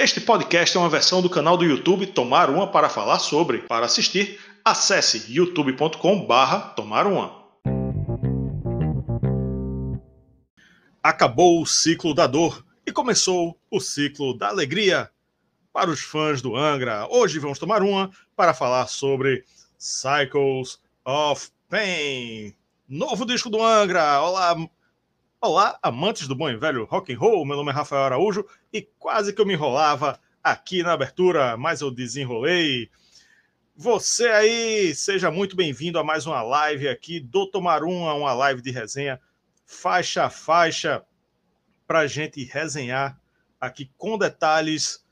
Este podcast é uma versão do canal do YouTube Tomar Uma para falar sobre. Para assistir, acesse youtube.com/barra Tomar Uma. Acabou o ciclo da dor e começou o ciclo da alegria para os fãs do Angra. Hoje vamos tomar uma para falar sobre Cycles of Pain. Novo disco do Angra. Olá, Olá, amantes do bom e velho rock and roll. Meu nome é Rafael Araújo e quase que eu me enrolava aqui na abertura, mas eu desenrolei. Você aí, seja muito bem-vindo a mais uma live aqui do Tomaruma, uma live de resenha faixa a faixa para gente resenhar aqui com detalhes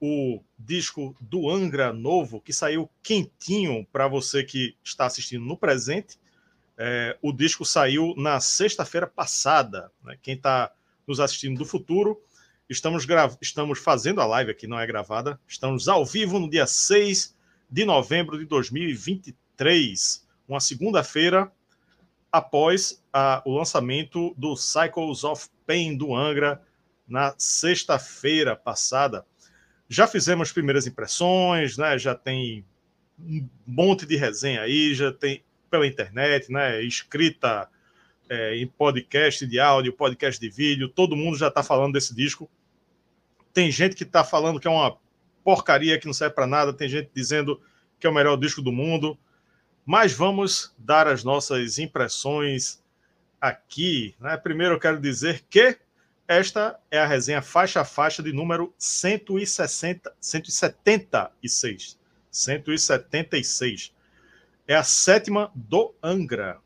o disco do Angra novo que saiu quentinho para você que está assistindo no presente é, o disco saiu na sexta-feira passada. Né? Quem está nos assistindo do futuro, estamos, estamos fazendo a live aqui, não é gravada. Estamos ao vivo no dia 6 de novembro de 2023, uma segunda-feira após a, o lançamento do Cycles of Pain do Angra na sexta-feira passada. Já fizemos primeiras impressões, né? já tem um monte de resenha aí, já tem pela internet, né? Escrita é, em podcast de áudio, podcast de vídeo, todo mundo já está falando desse disco. Tem gente que está falando que é uma porcaria que não serve para nada, tem gente dizendo que é o melhor disco do mundo. Mas vamos dar as nossas impressões aqui. Né? Primeiro eu quero dizer que esta é a resenha faixa a faixa de número 160, 176. 176 é a sétima do Angra.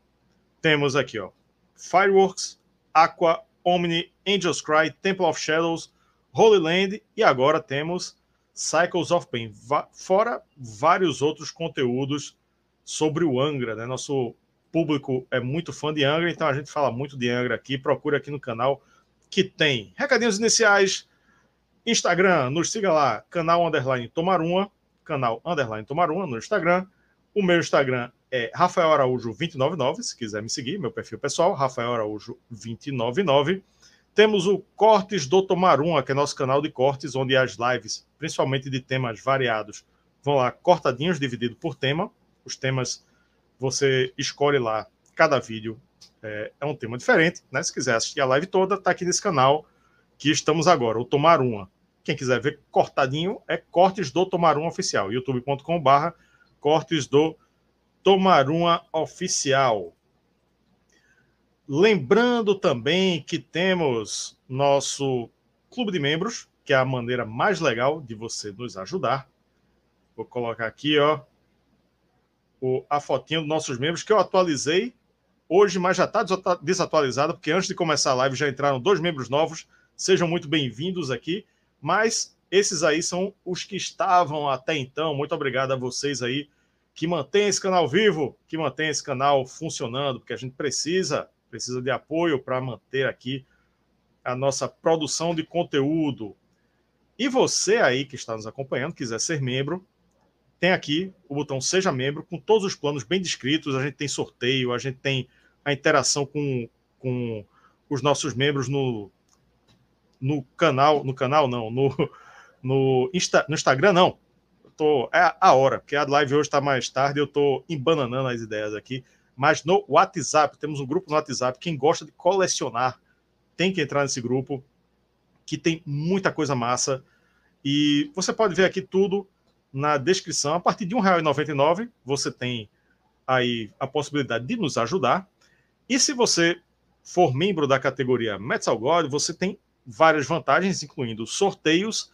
Temos aqui, ó, Fireworks, Aqua, Omni, Angels Cry, Temple of Shadows, Holy Land e agora temos Cycles of Pain, fora vários outros conteúdos sobre o Angra, né? Nosso público é muito fã de Angra, então a gente fala muito de Angra aqui. Procura aqui no canal que tem recadinhos iniciais, Instagram, nos siga lá, canal underline Tomaruma, canal underline Tomaruma no Instagram. O meu Instagram é Rafael Araújo 299, se quiser me seguir, meu perfil pessoal, Rafael Araújo 299. Temos o Cortes do Tomaruma, que é nosso canal de cortes, onde as lives, principalmente de temas variados, vão lá cortadinhos, dividido por tema. Os temas você escolhe lá, cada vídeo é, é um tema diferente. Né? Se quiser assistir a live toda, está aqui nesse canal que estamos agora, o Tomaruma. Quem quiser ver cortadinho é Cortes do Tomaruma Oficial, youtube.com/barra cortes do Tomaruma Oficial. Lembrando também que temos nosso clube de membros, que é a maneira mais legal de você nos ajudar. Vou colocar aqui, ó, o, a fotinha dos nossos membros que eu atualizei hoje, mas já está desatualizada, porque antes de começar a live já entraram dois membros novos. Sejam muito bem-vindos aqui. Mas esses aí são os que estavam até então. Muito obrigado a vocês aí que mantêm esse canal vivo, que mantêm esse canal funcionando, porque a gente precisa, precisa de apoio para manter aqui a nossa produção de conteúdo. E você aí que está nos acompanhando, quiser ser membro, tem aqui o botão Seja Membro, com todos os planos bem descritos. A gente tem sorteio, a gente tem a interação com, com os nossos membros no, no canal, no canal não, no, no, Insta, no Instagram, não. Tô, é a hora, porque a live hoje está mais tarde, eu estou embananando as ideias aqui. Mas no WhatsApp, temos um grupo no WhatsApp. Quem gosta de colecionar tem que entrar nesse grupo, que tem muita coisa massa. E você pode ver aqui tudo na descrição. A partir de R$ 1,99 você tem aí a possibilidade de nos ajudar. E se você for membro da categoria Metal God, você tem várias vantagens, incluindo sorteios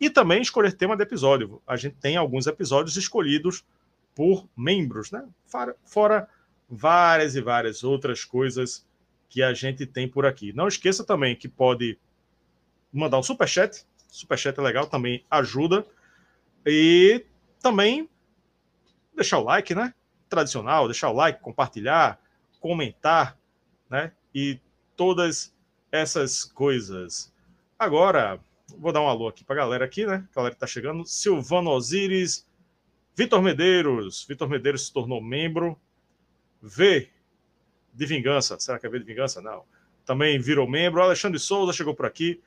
e também escolher tema de episódio. A gente tem alguns episódios escolhidos por membros, né? Fora, várias e várias outras coisas que a gente tem por aqui. Não esqueça também que pode mandar um superchat. Superchat é legal, também ajuda. E também deixar o like, né? Tradicional, deixar o like, compartilhar, comentar, né? E todas essas coisas. Agora, Vou dar um alô aqui para a galera aqui, né? A galera que tá chegando. Silvano Osiris, Vitor Medeiros. Vitor Medeiros se tornou membro. V de Vingança. Será que é V de Vingança? Não. Também virou membro. Alexandre Souza chegou por aqui.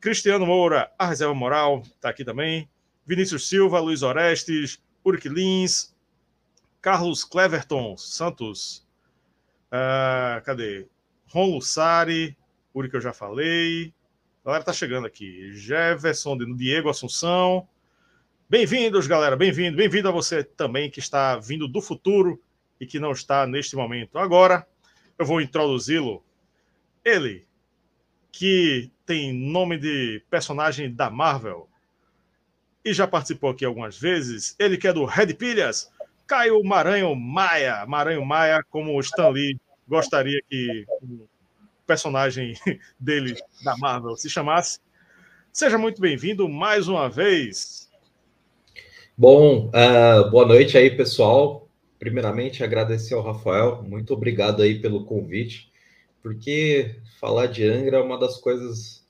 Cristiano Moura, a reserva moral, está aqui também. Vinícius Silva, Luiz Orestes, Uric Lins, Carlos Cleverton Santos. Uh, cadê? Ron Lussari, Uri que eu já falei. A galera tá chegando aqui. Jefferson, Diego Assunção. Bem-vindos, galera. Bem-vindo. Bem-vindo a você também que está vindo do futuro e que não está neste momento. Agora, eu vou introduzi-lo. Ele, que tem nome de personagem da Marvel e já participou aqui algumas vezes. Ele que é do Red Pilhas, Caio Maranhão Maia. Maranhão Maia, como o Stan Lee gostaria que personagem dele da Marvel se chamasse. Seja muito bem-vindo mais uma vez. Bom, uh, boa noite aí, pessoal. Primeiramente, agradecer ao Rafael. Muito obrigado aí pelo convite, porque falar de Angra é uma das coisas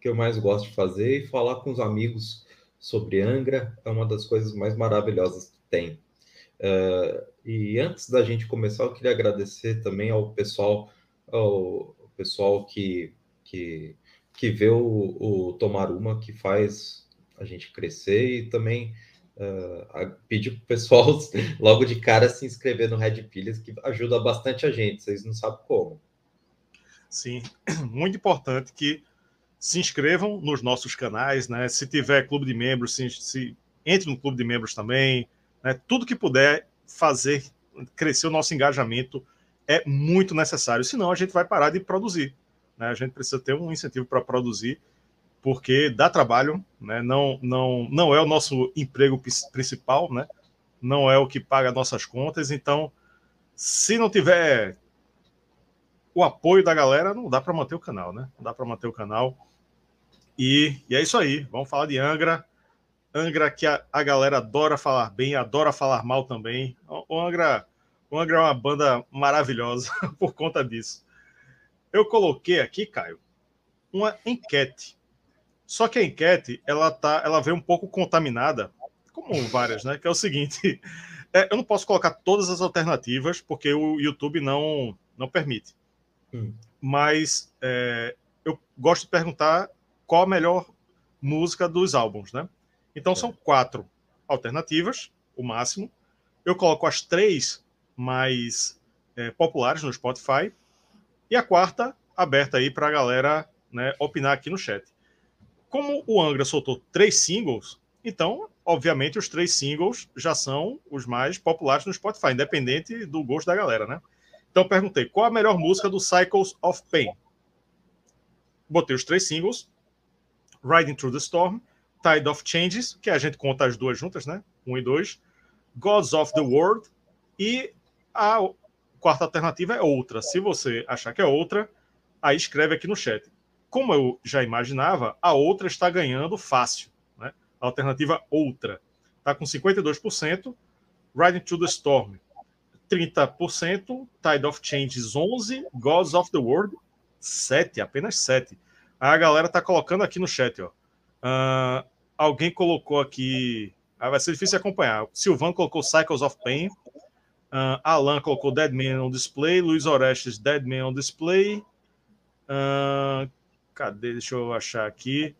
que eu mais gosto de fazer e falar com os amigos sobre Angra é uma das coisas mais maravilhosas que tem. Uh, e antes da gente começar, eu queria agradecer também ao pessoal, ao pessoal que, que, que vê o, o Tomar Uma, que faz a gente crescer e também uh, pedir para o pessoal logo de cara se inscrever no Red Pilhas, que ajuda bastante a gente, vocês não sabem como. Sim, muito importante que se inscrevam nos nossos canais, né? Se tiver clube de membros, se, se entre no clube de membros também, né? Tudo que puder fazer crescer o nosso engajamento é muito necessário, senão a gente vai parar de produzir. Né? A gente precisa ter um incentivo para produzir, porque dá trabalho, né? não, não, não é o nosso emprego principal, né? não é o que paga nossas contas, então se não tiver o apoio da galera, não dá para manter o canal, né? Não dá para manter o canal. E, e, é isso aí. Vamos falar de Angra. Angra que a, a galera adora falar bem, adora falar mal também. O, o Angra é uma banda maravilhosa por conta disso. Eu coloquei aqui, Caio, uma enquete. Só que a enquete, ela tá, ela vem um pouco contaminada, como várias, né? Que é o seguinte: é, eu não posso colocar todas as alternativas porque o YouTube não não permite. Hum. Mas é, eu gosto de perguntar qual a melhor música dos álbuns, né? Então são quatro alternativas, o máximo. Eu coloco as três mais é, populares no Spotify e a quarta aberta aí para a galera né, opinar aqui no chat. Como o Angra soltou três singles, então, obviamente, os três singles já são os mais populares no Spotify, independente do gosto da galera, né? Então perguntei qual a melhor música do Cycles of Pain. Botei os três singles: Riding Through the Storm, Tide of Changes, que a gente conta as duas juntas, né? Um e dois. Gods of the World e a quarta alternativa é outra. Se você achar que é outra, aí escreve aqui no chat. Como eu já imaginava, a outra está ganhando fácil. Né? A alternativa outra está com 52%, Riding Through the Storm 30%, Tide of Changes 11%, Gods of the World 7%, apenas 7%. Aí a galera tá colocando aqui no chat, ó. Uh, alguém colocou aqui. Ah, vai ser difícil acompanhar. Silvano colocou Cycles of Pain. Uh, Alan colocou Dead Man on Display. Luiz Orestes, Dead Man on Display. Uh, cadê? Deixa eu achar aqui.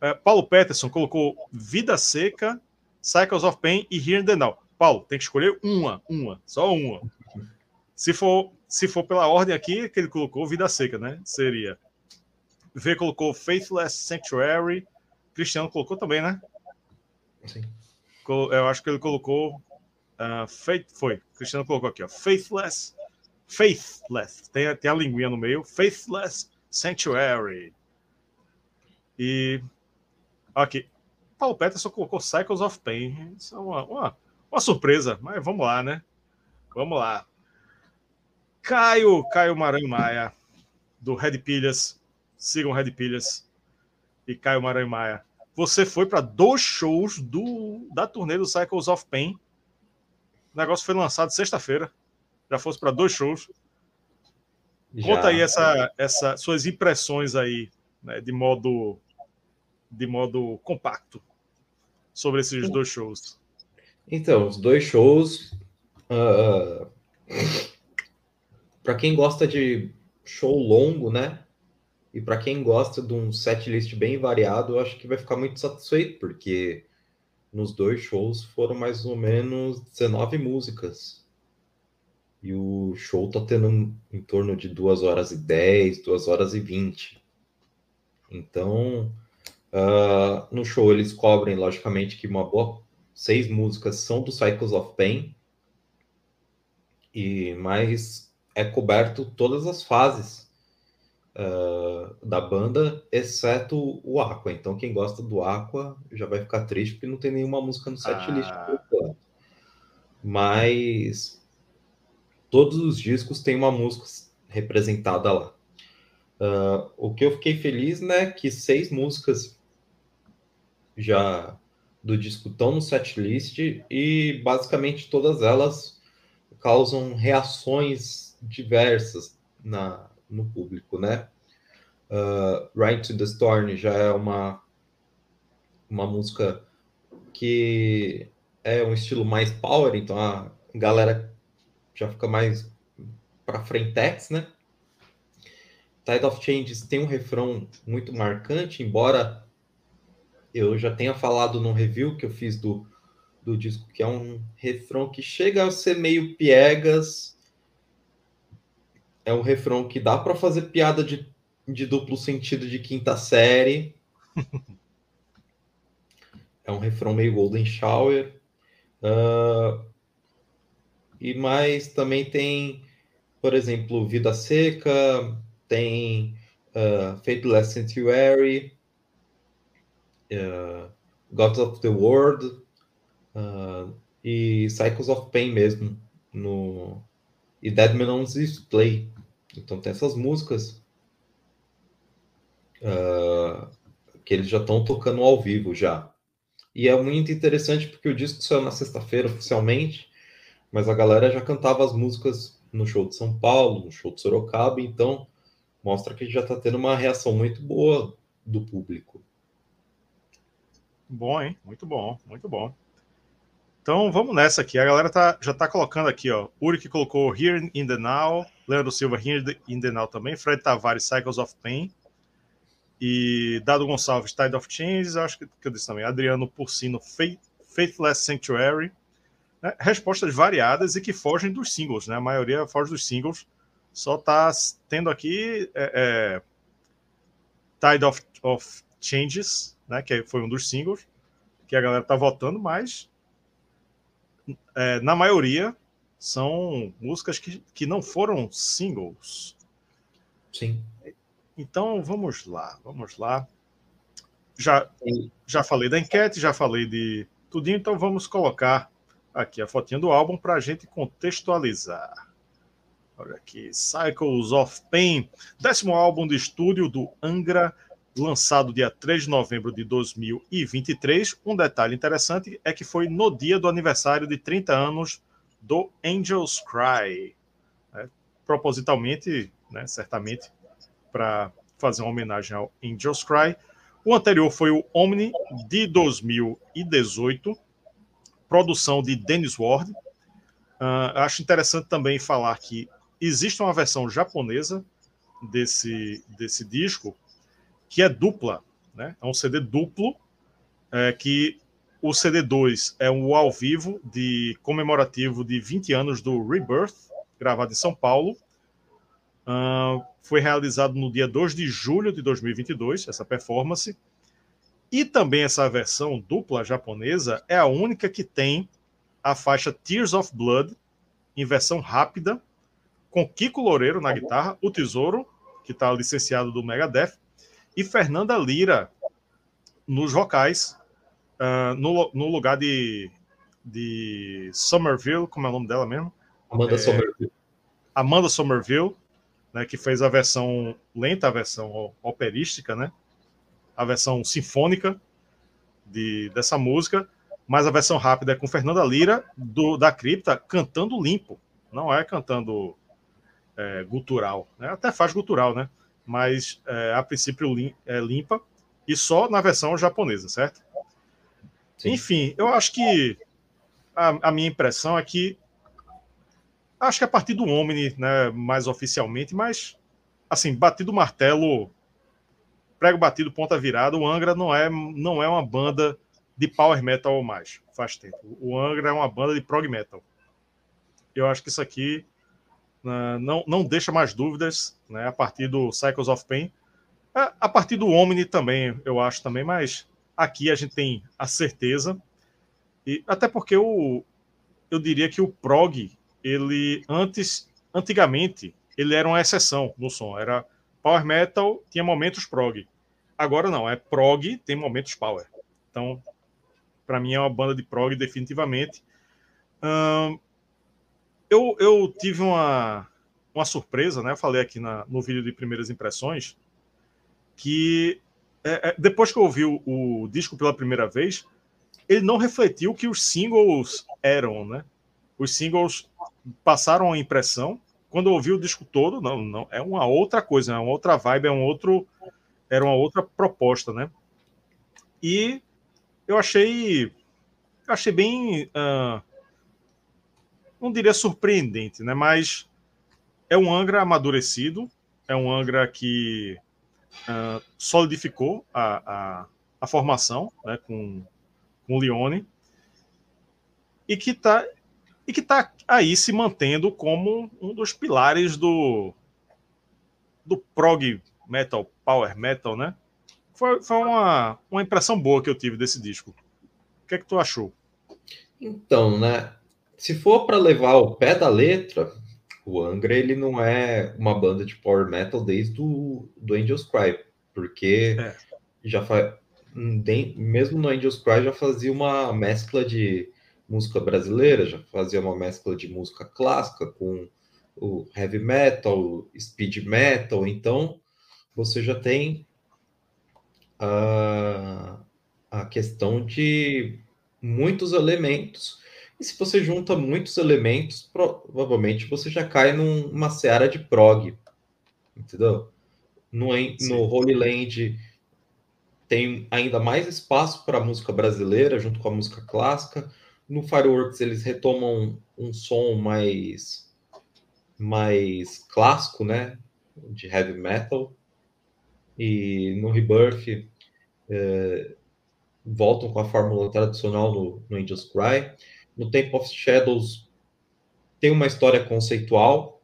Uh, Paulo Peterson colocou Vida Seca, Cycles of Pain e Here and the Now. Paulo, tem que escolher uma, uma, só uma. Se for, se for pela ordem aqui que ele colocou, Vida Seca, né? Seria. V colocou Faithless Sanctuary. Cristiano colocou também, né? Sim. Eu acho que ele colocou. Uh, faith, foi. Cristiano colocou aqui, ó. Faithless. Faithless. Tem, tem a linguinha no meio. Faithless Sanctuary. E. Aqui. Paulo Peterson colocou Cycles of Pain. Isso é uma, uma uma surpresa, mas vamos lá, né? Vamos lá. Caio, Caio Maranhão Maia, do Red Pilhas. Sigam Red Pilhas e Caio Maranhão Maia. Você foi para dois shows do, da turnê do Cycles of Pain. O negócio foi lançado sexta-feira. Já fosse para dois shows. Já. Conta aí essa, essa, suas impressões aí, né, de modo de modo compacto sobre esses dois shows. Então, os dois shows. Uh, ah, para quem gosta de show longo, né? E para quem gosta de um setlist bem variado, eu acho que vai ficar muito satisfeito, porque nos dois shows foram mais ou menos 19 músicas. E o show tá tendo em torno de 2 horas e 10, 2 horas e 20. Então, uh, no show eles cobrem, logicamente, que uma boa seis músicas são do Cycles of Pain, e mas é coberto todas as fases uh, da banda, exceto o Aqua. Então, quem gosta do Aqua já vai ficar triste porque não tem nenhuma música no setlist. Ah. Mas todos os discos têm uma música representada lá. Uh, o que eu fiquei feliz, né, que seis músicas já do disco estão no setlist e basicamente todas elas causam reações diversas na, no público, né? Uh, Right to the Storm já é uma, uma música que é um estilo mais power, então a galera já fica mais para frentex, né? Tide of Changes tem um refrão muito marcante, embora eu já tenha falado no review que eu fiz do, do disco, que é um refrão que chega a ser meio piegas. É um refrão que dá para fazer piada de, de duplo sentido de quinta série. é um refrão meio Golden Shower. Uh, e mais também tem, por exemplo, Vida Seca, tem uh, Fateless Sanctuary, uh, Gods of the World uh, e Cycles of Pain mesmo no e Dead Man on Display. Então tem essas músicas uh, que eles já estão tocando ao vivo já. E é muito interessante porque o disco saiu na sexta-feira oficialmente, mas a galera já cantava as músicas no show de São Paulo, no show de Sorocaba, então mostra que já está tendo uma reação muito boa do público. Bom, hein? Muito bom, muito bom. Então vamos nessa aqui. A galera tá, já tá colocando aqui, ó. Uri que colocou Here in the Now, Leandro Silva Here in também, Fred Tavares Cycles of Pain e Dado Gonçalves Tide of Changes, acho que, que eu disse também. Adriano Porcino Faith, Faithless Sanctuary. Né? Respostas variadas e que fogem dos singles, né? A maioria foge dos singles. Só tá tendo aqui é, é, Tide of, of Changes, né, que foi um dos singles que a galera está votando, mas é, na maioria são músicas que, que não foram singles. Sim. Então vamos lá, vamos lá. Já, já falei da enquete, já falei de tudinho, então vamos colocar aqui a fotinha do álbum para a gente contextualizar. Olha aqui, Cycles of Pain, décimo álbum de estúdio do Angra lançado dia 3 de novembro de 2023. Um detalhe interessante é que foi no dia do aniversário de 30 anos do Angels Cry. Né? Propositalmente, né, certamente, para fazer uma homenagem ao Angels Cry. O anterior foi o Omni de 2018, produção de Dennis Ward. Uh, acho interessante também falar que existe uma versão japonesa desse, desse disco, que é dupla, né? É um CD duplo, é, que o CD2 é um ao vivo de comemorativo de 20 anos do Rebirth, gravado em São Paulo. Uh, foi realizado no dia 2 de julho de 2022, essa performance. E também essa versão dupla japonesa é a única que tem a faixa Tears of Blood, em versão rápida, com Kiko Loureiro na guitarra, o Tesouro, que está licenciado do Megadeth, e Fernanda Lira nos vocais, uh, no, no lugar de, de Somerville, como é o nome dela mesmo? Amanda é, Somerville. Amanda Somerville, né, que fez a versão lenta, a versão operística, né? A versão sinfônica de, dessa música, mas a versão rápida é com Fernanda Lira, do, da Cripta, cantando limpo. Não é cantando é, gutural. Né? Até faz gutural, né? mas é, a princípio lim, é, limpa, e só na versão japonesa, certo? Sim. Enfim, eu acho que a, a, minha impressão é que acho que a partir do Omni, né, mais oficialmente, mas assim, batido o martelo, prego batido, ponta virada. O Angra não é, não é uma banda de power metal ou mais, faz tempo. O Angra é uma banda de prog metal. Eu acho que isso aqui uh, não, não deixa mais dúvidas né, a partir do Cycles of Pain. A, a partir do Omni também, eu acho também, mas aqui a gente tem a certeza. E até porque o, eu diria que o prog, ele antes, antigamente, ele era uma exceção no som. Era power metal, tinha momentos prog. Agora não, é prog, tem momentos power. Então, para mim é uma banda de prog definitivamente. eu, eu tive uma, uma surpresa, né? Eu falei aqui na, no vídeo de primeiras impressões que é, é, depois que eu ouvi o, o, disco pela primeira vez, ele não refletiu que os singles eram, né? Os singles passaram a impressão. Quando eu ouvi o disco todo, não, não é uma outra coisa, é uma outra vibe, é um outro, era uma outra proposta, né? E eu achei, achei bem, uh, não diria surpreendente, né? Mas é um Angra amadurecido, é um Angra que uh, solidificou a, a, a, formação, né? Com, com o Lione e que está e que está aí se mantendo como um dos pilares do do prog metal, power metal, né? Foi, foi uma, uma impressão boa que eu tive desse disco. O que é que tu achou? Então, né? Se for para levar o pé da letra, o Angra ele não é uma banda de power metal desde o do Angels Cry, porque é. já faz mesmo no Angels Cry já fazia uma mescla de música brasileira, já fazia uma mescla de música clássica com o heavy metal, speed metal, então você já tem a, a questão de muitos elementos. E se você junta muitos elementos, provavelmente você já cai numa seara de prog, entendeu? No, no Holy Land tem ainda mais espaço para música brasileira junto com a música clássica. No Fireworks eles retomam um som mais mais clássico, né, de heavy metal. E no Rebirth é, voltam com a fórmula tradicional no, no Angels Cry. No Temple of Shadows tem uma história conceitual.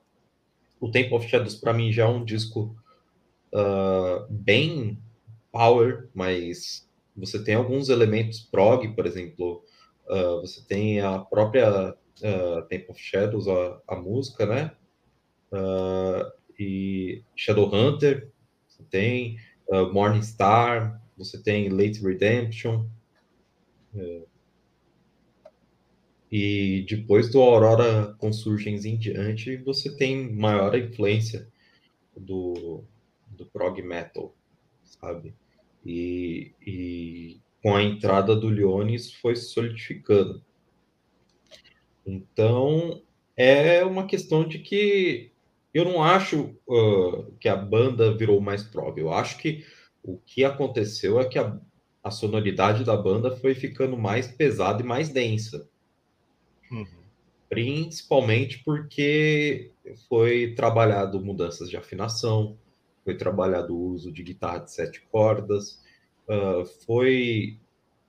O Temple of Shadows para mim já é um disco uh, bem power, mas você tem alguns elementos prog, por exemplo, uh, você tem a própria uh, Temple of Shadows, a, a música, né? Uh, e Shadowhunter, você tem uh, Morning Star, você tem Late Redemption. Uh, e depois do Aurora Consurgens em diante, você tem maior influência do, do prog metal, sabe? E, e com a entrada do Leones foi solidificando. Então, é uma questão de que eu não acho uh, que a banda virou mais prog. Eu acho que o que aconteceu é que a, a sonoridade da banda foi ficando mais pesada e mais densa. Uhum. Principalmente porque foi trabalhado mudanças de afinação, foi trabalhado o uso de guitarra de sete cordas, uh, foi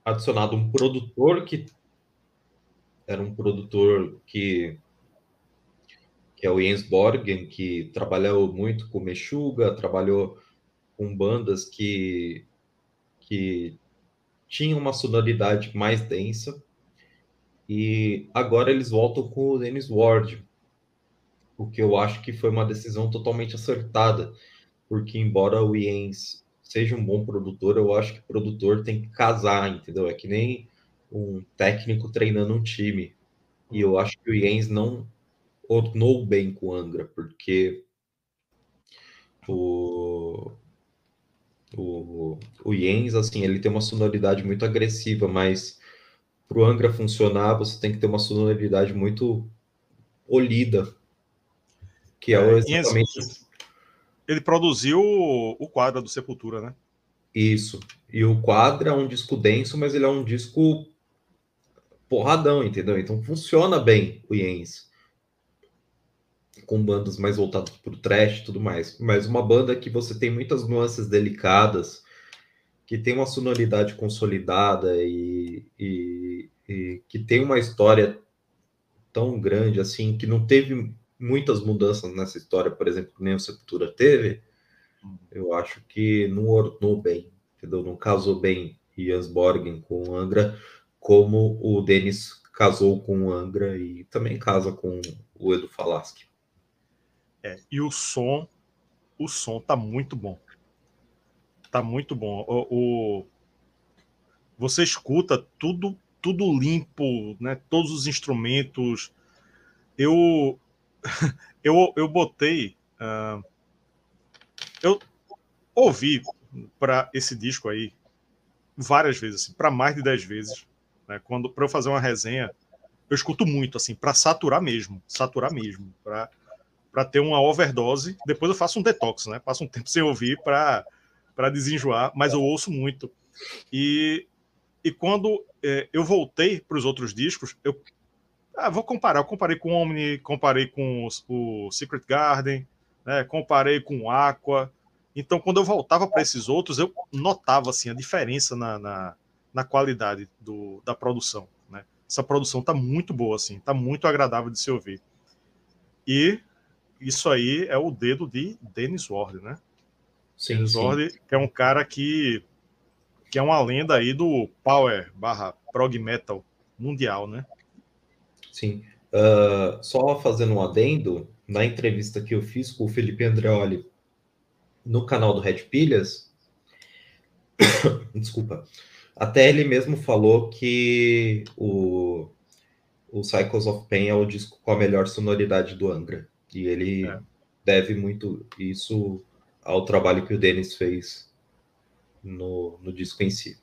adicionado um produtor que era um produtor que que é o Jens Borgen, que trabalhou muito com Meshuga, trabalhou com bandas que, que tinham uma sonoridade mais densa. E agora eles voltam com o Dennis Ward, o que eu acho que foi uma decisão totalmente acertada, porque embora o Jens seja um bom produtor, eu acho que o produtor tem que casar, entendeu? É que nem um técnico treinando um time. E eu acho que o Jens não ornou bem com o Angra, porque o, o, o Jens, assim, ele tem uma sonoridade muito agressiva, mas para o Angra funcionar, você tem que ter uma sonoridade muito polida, que é, é exatamente... Ele produziu o quadro do Sepultura, né? Isso. E o quadro é um disco denso, mas ele é um disco porradão, entendeu? Então funciona bem o Jens. com bandas mais voltadas para o trash e tudo mais. Mas uma banda que você tem muitas nuances delicadas, que tem uma sonoridade consolidada e, e, e que tem uma história tão grande assim, que não teve muitas mudanças nessa história, por exemplo, que nem o Sepultura teve, eu acho que não ornou bem, entendeu? Não casou bem Jans Borgen com o Angra, como o Denis casou com o Angra e também casa com o Edu Falaschi. É, e o som, o som tá muito bom. Tá muito bom. O, o, você escuta tudo, tudo limpo, né? Todos os instrumentos. Eu, eu, eu botei, uh, eu ouvi para esse disco aí várias vezes, assim, para mais de 10 vezes. Né? Quando para eu fazer uma resenha, eu escuto muito, assim, para saturar mesmo, saturar mesmo, para para ter uma overdose. Depois eu faço um detox, né? Passo um tempo sem ouvir para para desenjoar, mas eu ouço muito. E e quando é, eu voltei para os outros discos, eu ah, vou comparar. Eu comparei com o Omni, comparei com o Secret Garden, né? comparei com o Aqua. Então, quando eu voltava para esses outros, eu notava assim a diferença na, na, na qualidade do, da produção. Né? Essa produção está muito boa, assim, está muito agradável de se ouvir. E isso aí é o dedo de Dennis Ward, né? Sim, sim. Ward, que é um cara que, que é uma lenda aí do power barra prog metal mundial, né? Sim. Uh, só fazendo um adendo, na entrevista que eu fiz com o Felipe Andreoli no canal do Red Pilhas, desculpa, até ele mesmo falou que o, o Cycles of Pain é o disco com a melhor sonoridade do Angra. E ele é. deve muito isso ao trabalho que o Denis fez no, no disco em si.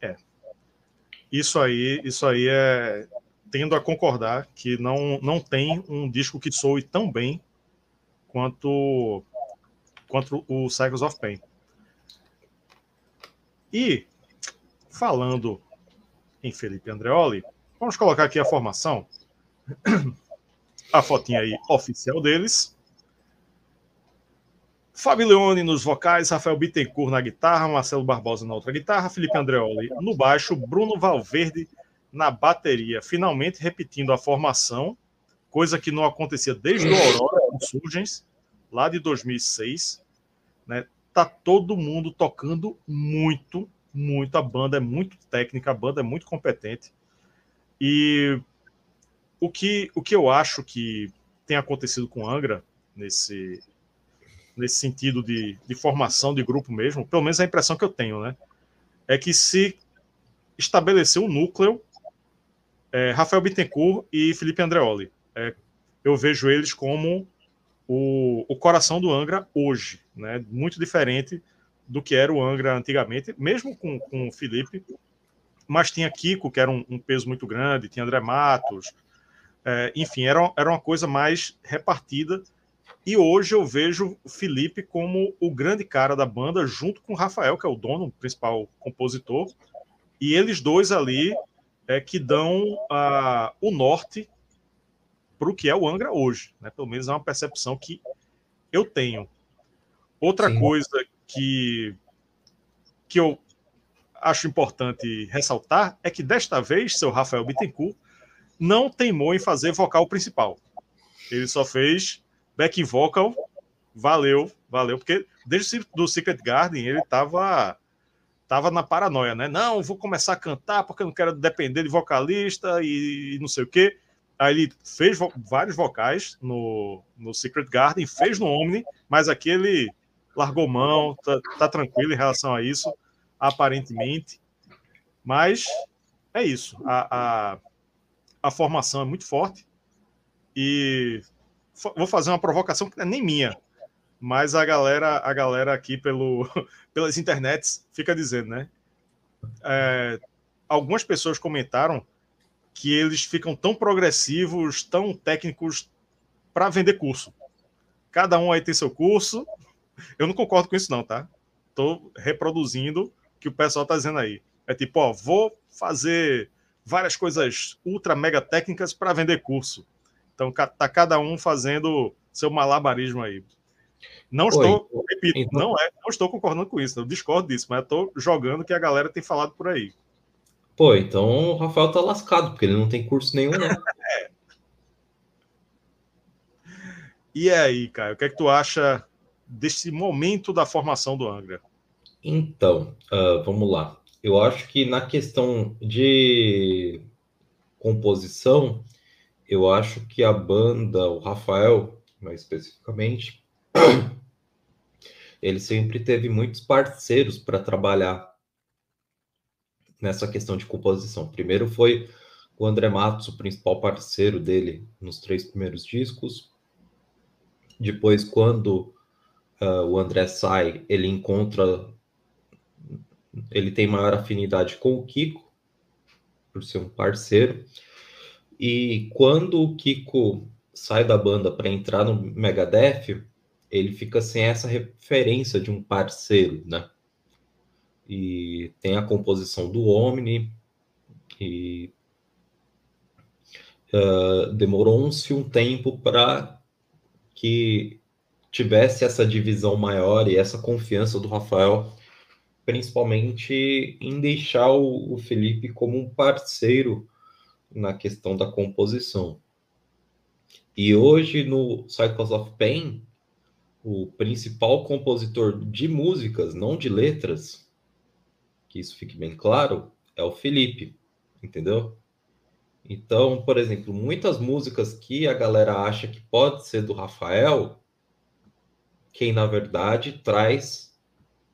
É. Isso aí, isso aí é tendo a concordar que não, não tem um disco que soe tão bem quanto, quanto o Cycles of Pain. E, falando em Felipe Andreoli, vamos colocar aqui a formação. A fotinha aí oficial deles. Fábio Leone nos vocais, Rafael Bittencourt na guitarra, Marcelo Barbosa na outra guitarra, Felipe Andreoli no baixo, Bruno Valverde na bateria, finalmente repetindo a formação, coisa que não acontecia desde o Aurora Insurgens, lá de 2006. Né? Tá todo mundo tocando muito, muito. A banda é muito técnica, a banda é muito competente. E o que, o que eu acho que tem acontecido com Angra nesse, nesse sentido de, de formação de grupo mesmo, pelo menos a impressão que eu tenho, né? É que se estabeleceu um núcleo é, Rafael Bittencourt e Felipe Andreoli. É, eu vejo eles como o, o, coração do Angra hoje, né? muito diferente do que era o Angra antigamente, mesmo com, com o Felipe, mas tinha Kiko, que era um, um peso muito grande, tinha André Matos, é, enfim, era, era uma coisa mais repartida. E hoje eu vejo o Felipe como o grande cara da banda, junto com o Rafael, que é o dono, o principal compositor. E eles dois ali é, que dão uh, o norte para o que é o Angra hoje. Né? Pelo menos é uma percepção que eu tenho. Outra Sim. coisa que, que eu acho importante ressaltar é que desta vez, seu Rafael Bittencourt não teimou em fazer vocal principal. Ele só fez back vocal. Valeu, valeu, porque desde o Secret Garden ele estava tava na paranoia, né? Não, vou começar a cantar porque eu não quero depender de vocalista e, não sei o quê. Aí ele fez vo vários vocais no, no Secret Garden, fez no Omni, mas aqui ele largou mão, tá, tá tranquilo em relação a isso, aparentemente. Mas é isso. A, a, a formação é muito forte. E vou fazer uma provocação que não é nem minha mas a galera, a galera aqui pelo, pelas internets fica dizendo, né? É, algumas pessoas comentaram que eles ficam tão progressivos, tão técnicos para vender curso. Cada um aí tem seu curso. Eu não concordo com isso, não, tá? Tô reproduzindo o que o pessoal tá dizendo aí. É tipo, ó, vou fazer várias coisas ultra mega técnicas para vender curso. Então tá cada um fazendo seu malabarismo aí. Não estou, Oi, repito, então... não é, não estou concordando com isso, eu discordo disso, mas estou jogando que a galera tem falado por aí. Pô, então o Rafael tá lascado, porque ele não tem curso nenhum, né? é. E aí, Caio, o que é que tu acha desse momento da formação do Angra? Então, uh, vamos lá. Eu acho que na questão de composição, eu acho que a banda, o Rafael, mais especificamente, ele sempre teve muitos parceiros para trabalhar nessa questão de composição. Primeiro foi o André Matos, o principal parceiro dele nos três primeiros discos. Depois, quando uh, o André sai, ele encontra. Ele tem maior afinidade com o Kiko, por ser um parceiro. E quando o Kiko sai da banda para entrar no Megadeth, ele fica sem essa referência de um parceiro, né? E tem a composição do Omni, e uh, demorou-se um tempo para que tivesse essa divisão maior e essa confiança do Rafael, principalmente em deixar o, o Felipe como um parceiro na questão da composição. E hoje no Cycles of Pain, o principal compositor de músicas, não de letras, que isso fique bem claro, é o Felipe, entendeu? Então, por exemplo, muitas músicas que a galera acha que pode ser do Rafael, quem na verdade traz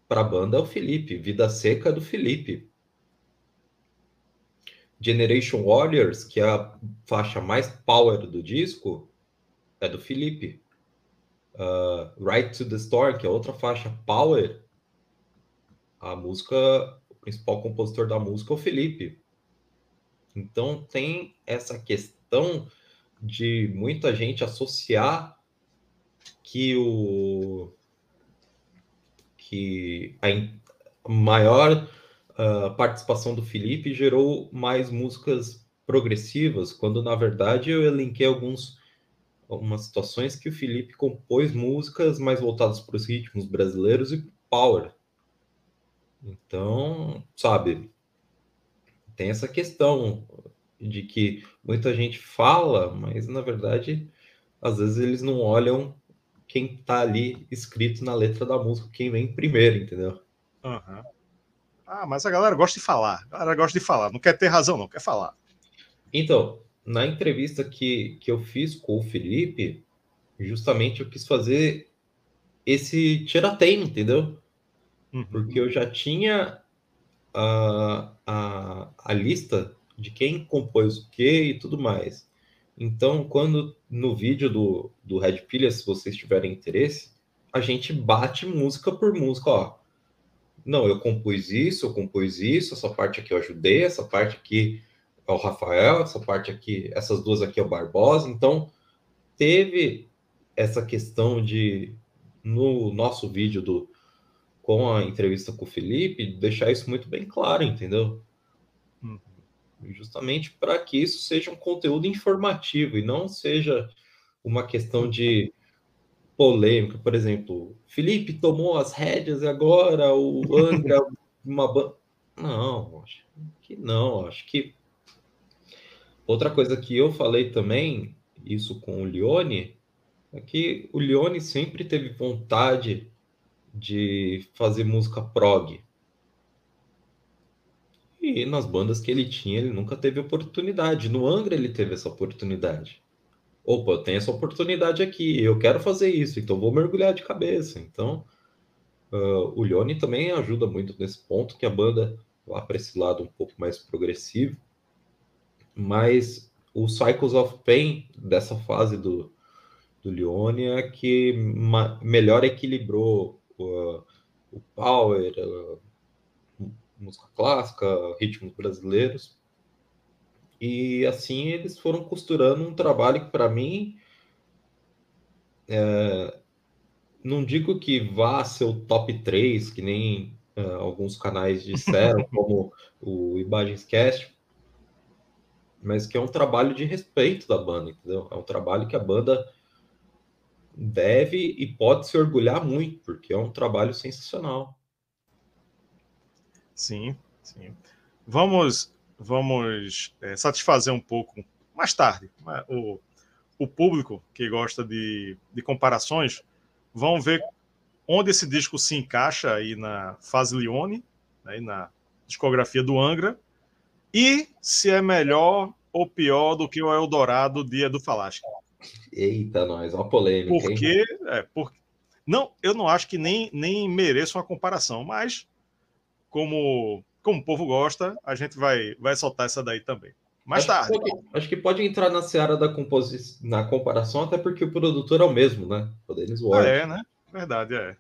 para a banda é o Felipe, Vida Seca do Felipe. Generation Warriors, que é a faixa mais power do disco, é do Felipe uh, Right to the Store, que é outra faixa Power, a música, o principal compositor da música é o Felipe. Então tem essa questão de muita gente associar que o que a maior uh, participação do Felipe gerou mais músicas progressivas, quando na verdade eu elenquei alguns algumas situações que o Felipe compôs músicas mais voltadas para os ritmos brasileiros e power. Então, sabe, tem essa questão de que muita gente fala, mas na verdade, às vezes eles não olham quem está ali escrito na letra da música, quem vem primeiro, entendeu? Uhum. Ah, mas a galera gosta de falar. A galera gosta de falar. Não quer ter razão, não quer falar. Então, na entrevista que, que eu fiz com o Felipe, justamente eu quis fazer esse tirateio, entendeu? Uhum. Porque eu já tinha a, a, a lista de quem compôs o que e tudo mais. Então, quando no vídeo do, do Red Pilha, se vocês tiverem interesse, a gente bate música por música, ó. Não, eu compus isso, eu compus isso, essa parte aqui eu ajudei, essa parte aqui é o Rafael, essa parte aqui, essas duas aqui é o Barbosa. Então, teve essa questão de, no nosso vídeo do com a entrevista com o Felipe, deixar isso muito bem claro, entendeu? Hum. Justamente para que isso seja um conteúdo informativo e não seja uma questão de polêmica. Por exemplo, Felipe tomou as rédeas e agora o Angra, uma Não, acho que não. Acho que Outra coisa que eu falei também, isso com o Leone, é que o Leone sempre teve vontade de fazer música prog. E nas bandas que ele tinha, ele nunca teve oportunidade. No Angra ele teve essa oportunidade. Opa, eu tenho essa oportunidade aqui, eu quero fazer isso, então vou mergulhar de cabeça. Então, uh, o Leone também ajuda muito nesse ponto, que a banda vá para esse lado um pouco mais progressivo mas o Cycles of Pain dessa fase do, do Leone é que melhor equilibrou o, o power, a música clássica, ritmos brasileiros. E assim eles foram costurando um trabalho que para mim é, não digo que vá ser o top 3, que nem uh, alguns canais disseram, como o Imagens Cast, mas que é um trabalho de respeito da banda, entendeu? É um trabalho que a banda deve e pode se orgulhar muito, porque é um trabalho sensacional. Sim, sim. Vamos, vamos é, satisfazer um pouco mais tarde né, o, o público que gosta de, de comparações. Vão ver onde esse disco se encaixa aí na fase Leone, aí né, na discografia do Angra, e se é melhor ou pior do que o Eldorado Dia do Falasca. Eita, nós, uma polêmica. Porque, é, porque não, eu não acho que nem, nem mereço uma comparação, mas como, como o povo gosta, a gente vai, vai soltar essa daí também. Mais acho tarde. Que pode, acho que pode entrar na seara da composição, na comparação, até porque o produtor é o mesmo, né? O Dennis Ward. Ah, é, né? Verdade, é.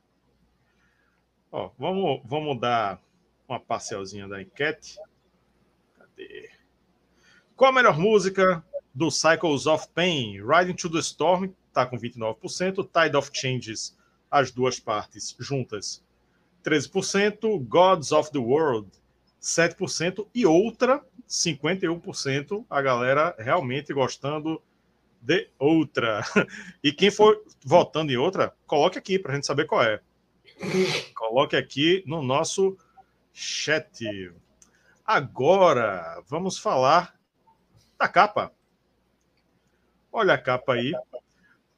Ó, vamos, vamos dar uma parcialzinha da enquete. Cadê? Qual a melhor música do Cycles of Pain? Riding to the Storm está com 29%, Tide of Changes, as duas partes juntas, 13%, Gods of the World, 7%, e outra, 51%, a galera realmente gostando de outra. E quem for votando em outra, coloque aqui para a gente saber qual é. Coloque aqui no nosso chat. Agora, vamos falar da capa. Olha a capa aí.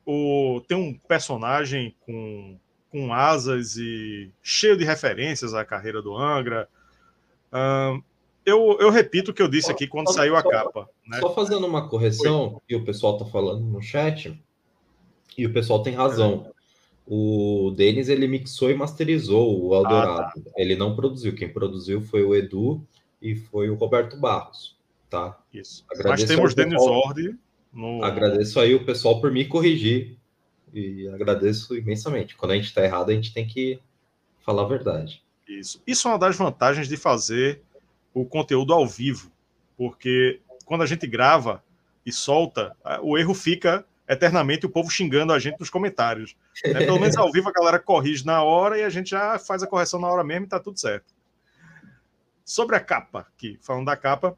O, tem um personagem com, com asas e cheio de referências à carreira do Angra. Um, eu, eu, repito o que eu disse aqui quando saiu a capa. Né? Só fazendo uma correção, que o pessoal está falando no chat, e o pessoal tem razão. O Denis ele mixou e masterizou o Eldorado. Ah, tá. Ele não produziu. Quem produziu foi o Edu e foi o Roberto Barros tá? Isso. Agradeço Mas temos Denis Ordi no... Agradeço aí o pessoal por me corrigir e agradeço imensamente. Quando a gente está errado, a gente tem que falar a verdade. Isso. Isso é uma das vantagens de fazer o conteúdo ao vivo, porque quando a gente grava e solta, o erro fica eternamente o povo xingando a gente nos comentários. É, pelo menos ao vivo a galera corrige na hora e a gente já faz a correção na hora mesmo e tá tudo certo. Sobre a capa, aqui, falando da capa,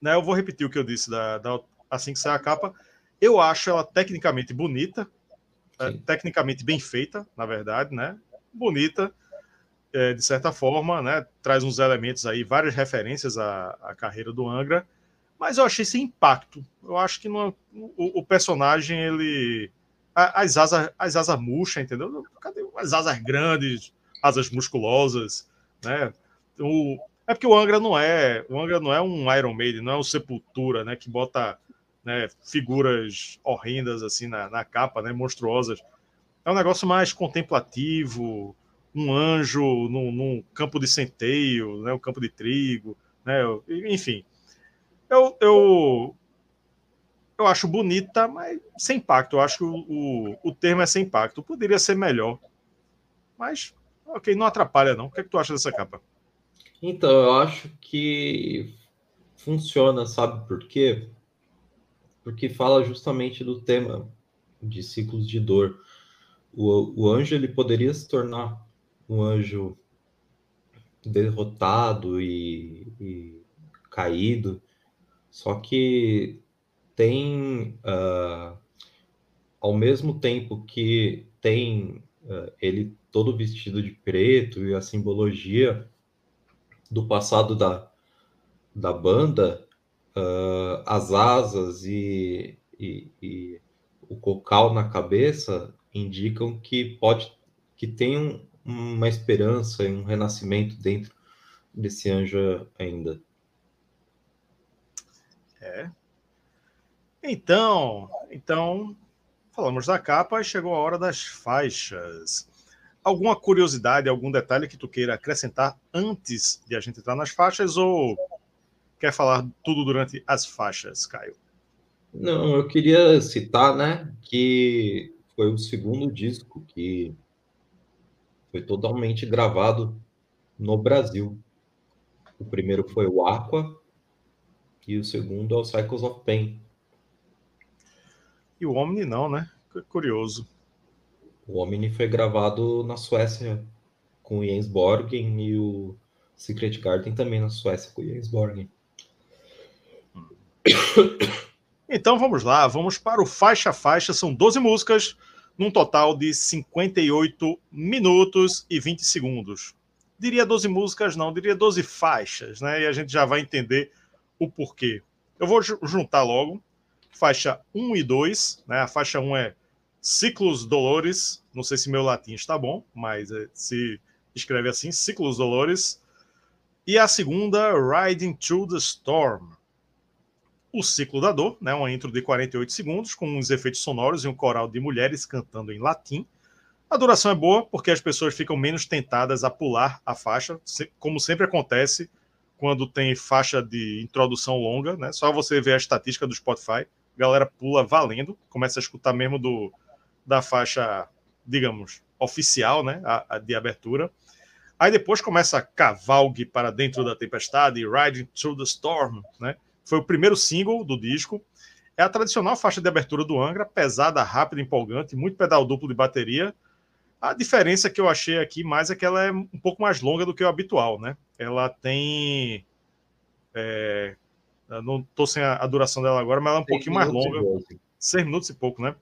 né, eu vou repetir o que eu disse da, da assim que sair a capa. Eu acho ela tecnicamente bonita, é, tecnicamente bem feita, na verdade, né? Bonita, é, de certa forma, né? Traz uns elementos aí, várias referências à, à carreira do Angra, mas eu achei sem impacto. Eu acho que não, o, o, personagem, ele. As asas, as asas murchas, entendeu? Cadê as asas grandes, asas musculosas, né? O, é porque o Angra não é, o Angra não é um Iron Maiden, não é um Sepultura, né, que bota né, figuras horrendas assim na, na capa, né, monstruosas. É um negócio mais contemplativo, um anjo num, num campo de centeio, né, um campo de trigo, né, enfim. Eu, eu, eu acho bonita, mas sem impacto. Eu acho que o, o, o termo é sem impacto. Poderia ser melhor. Mas, ok, não atrapalha não. O que, é que tu acha dessa capa? Então, eu acho que funciona, sabe por quê? Porque fala justamente do tema de ciclos de dor. O, o anjo ele poderia se tornar um anjo derrotado e, e caído, só que tem, uh, ao mesmo tempo que tem uh, ele todo vestido de preto e a simbologia do passado da, da banda, uh, as asas e, e, e, o cocal na cabeça indicam que pode que tem um, uma esperança e um renascimento dentro desse anjo ainda. É. Então, então falamos da capa e chegou a hora das faixas alguma curiosidade, algum detalhe que tu queira acrescentar antes de a gente entrar nas faixas ou quer falar tudo durante as faixas, Caio? Não, eu queria citar, né, que foi o segundo disco que foi totalmente gravado no Brasil. O primeiro foi o Aqua e o segundo é o Cycles of Pain. E o Omni não, né? Curioso. O Omni foi gravado na Suécia com o Jens Borgen e o Secret Garden também na Suécia com o Jens Borgen. Então vamos lá, vamos para o faixa faixa, são 12 músicas, num total de 58 minutos e 20 segundos. Diria 12 músicas, não, diria 12 faixas, né? E a gente já vai entender o porquê. Eu vou juntar logo faixa 1 e 2, né? A faixa 1 é Ciclos Dolores, não sei se meu latim está bom, mas é, se escreve assim, Ciclos Dolores. E a segunda, Riding Through the Storm. O Ciclo da Dor, né, uma intro de 48 segundos, com uns efeitos sonoros e um coral de mulheres cantando em latim. A duração é boa porque as pessoas ficam menos tentadas a pular a faixa, como sempre acontece quando tem faixa de introdução longa, né? Só você ver a estatística do Spotify, a galera pula valendo, começa a escutar mesmo do, da faixa, digamos, oficial, né, a, a de abertura. Aí depois começa Cavalgue para Dentro da Tempestade, Riding Through the Storm, né? Foi o primeiro single do disco. É a tradicional faixa de abertura do Angra, pesada, rápida, empolgante, muito pedal duplo de bateria. A diferença que eu achei aqui mais é que ela é um pouco mais longa do que o habitual, né? Ela tem. É, não estou sem a, a, duração dela agora, mas ela é um pouquinho mais longa. Seis minutos e pouco, né?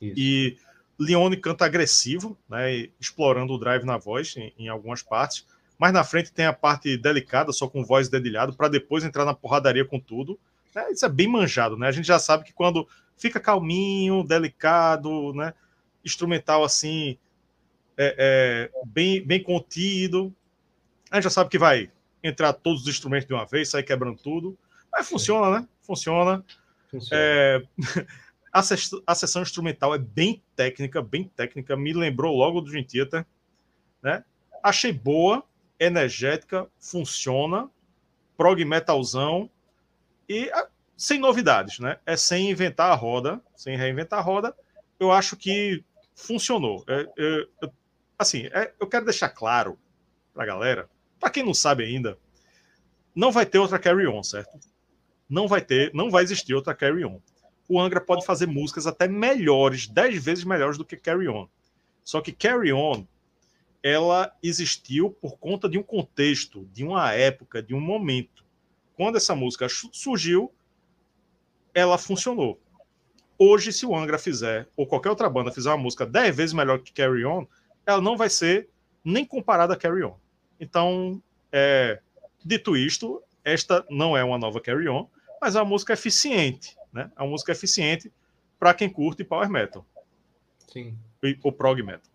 Isso. E Leone canta agressivo, né, explorando o drive na voz em, em, algumas partes. Mas na frente tem a parte delicada, só com voz dedilhado, para depois entrar na porradaria com tudo. É, isso é bem manjado, né? A gente já sabe que quando fica calminho, delicado, né? Instrumental assim, é, é, bem, bem contido, a gente já sabe que vai entrar todos os instrumentos de uma vez, sair quebrando tudo. Mas funciona, né? Funciona. funciona. É... A, a sessão instrumental é bem técnica, bem técnica, me lembrou logo do Dream Theater, né? Achei boa, energética, funciona, prog metalzão e ah, sem novidades, né? É sem inventar a roda, sem reinventar a roda. Eu acho que funcionou. É, é, assim, é, eu quero deixar claro para galera, para quem não sabe ainda, não vai ter outra Carry On, certo? Não vai ter, não vai existir outra Carry On o Angra pode fazer músicas até melhores, dez vezes melhores do que Carry On. Só que Carry On, ela existiu por conta de um contexto, de uma época, de um momento. Quando essa música surgiu, ela funcionou. Hoje, se o Angra fizer, ou qualquer outra banda fizer uma música dez vezes melhor que Carry On, ela não vai ser nem comparada a Carry On. Então, é, dito isto, esta não é uma nova Carry On, mas é uma música eficiente né? É uma música eficiente para quem curte power metal. Sim. O prog metal.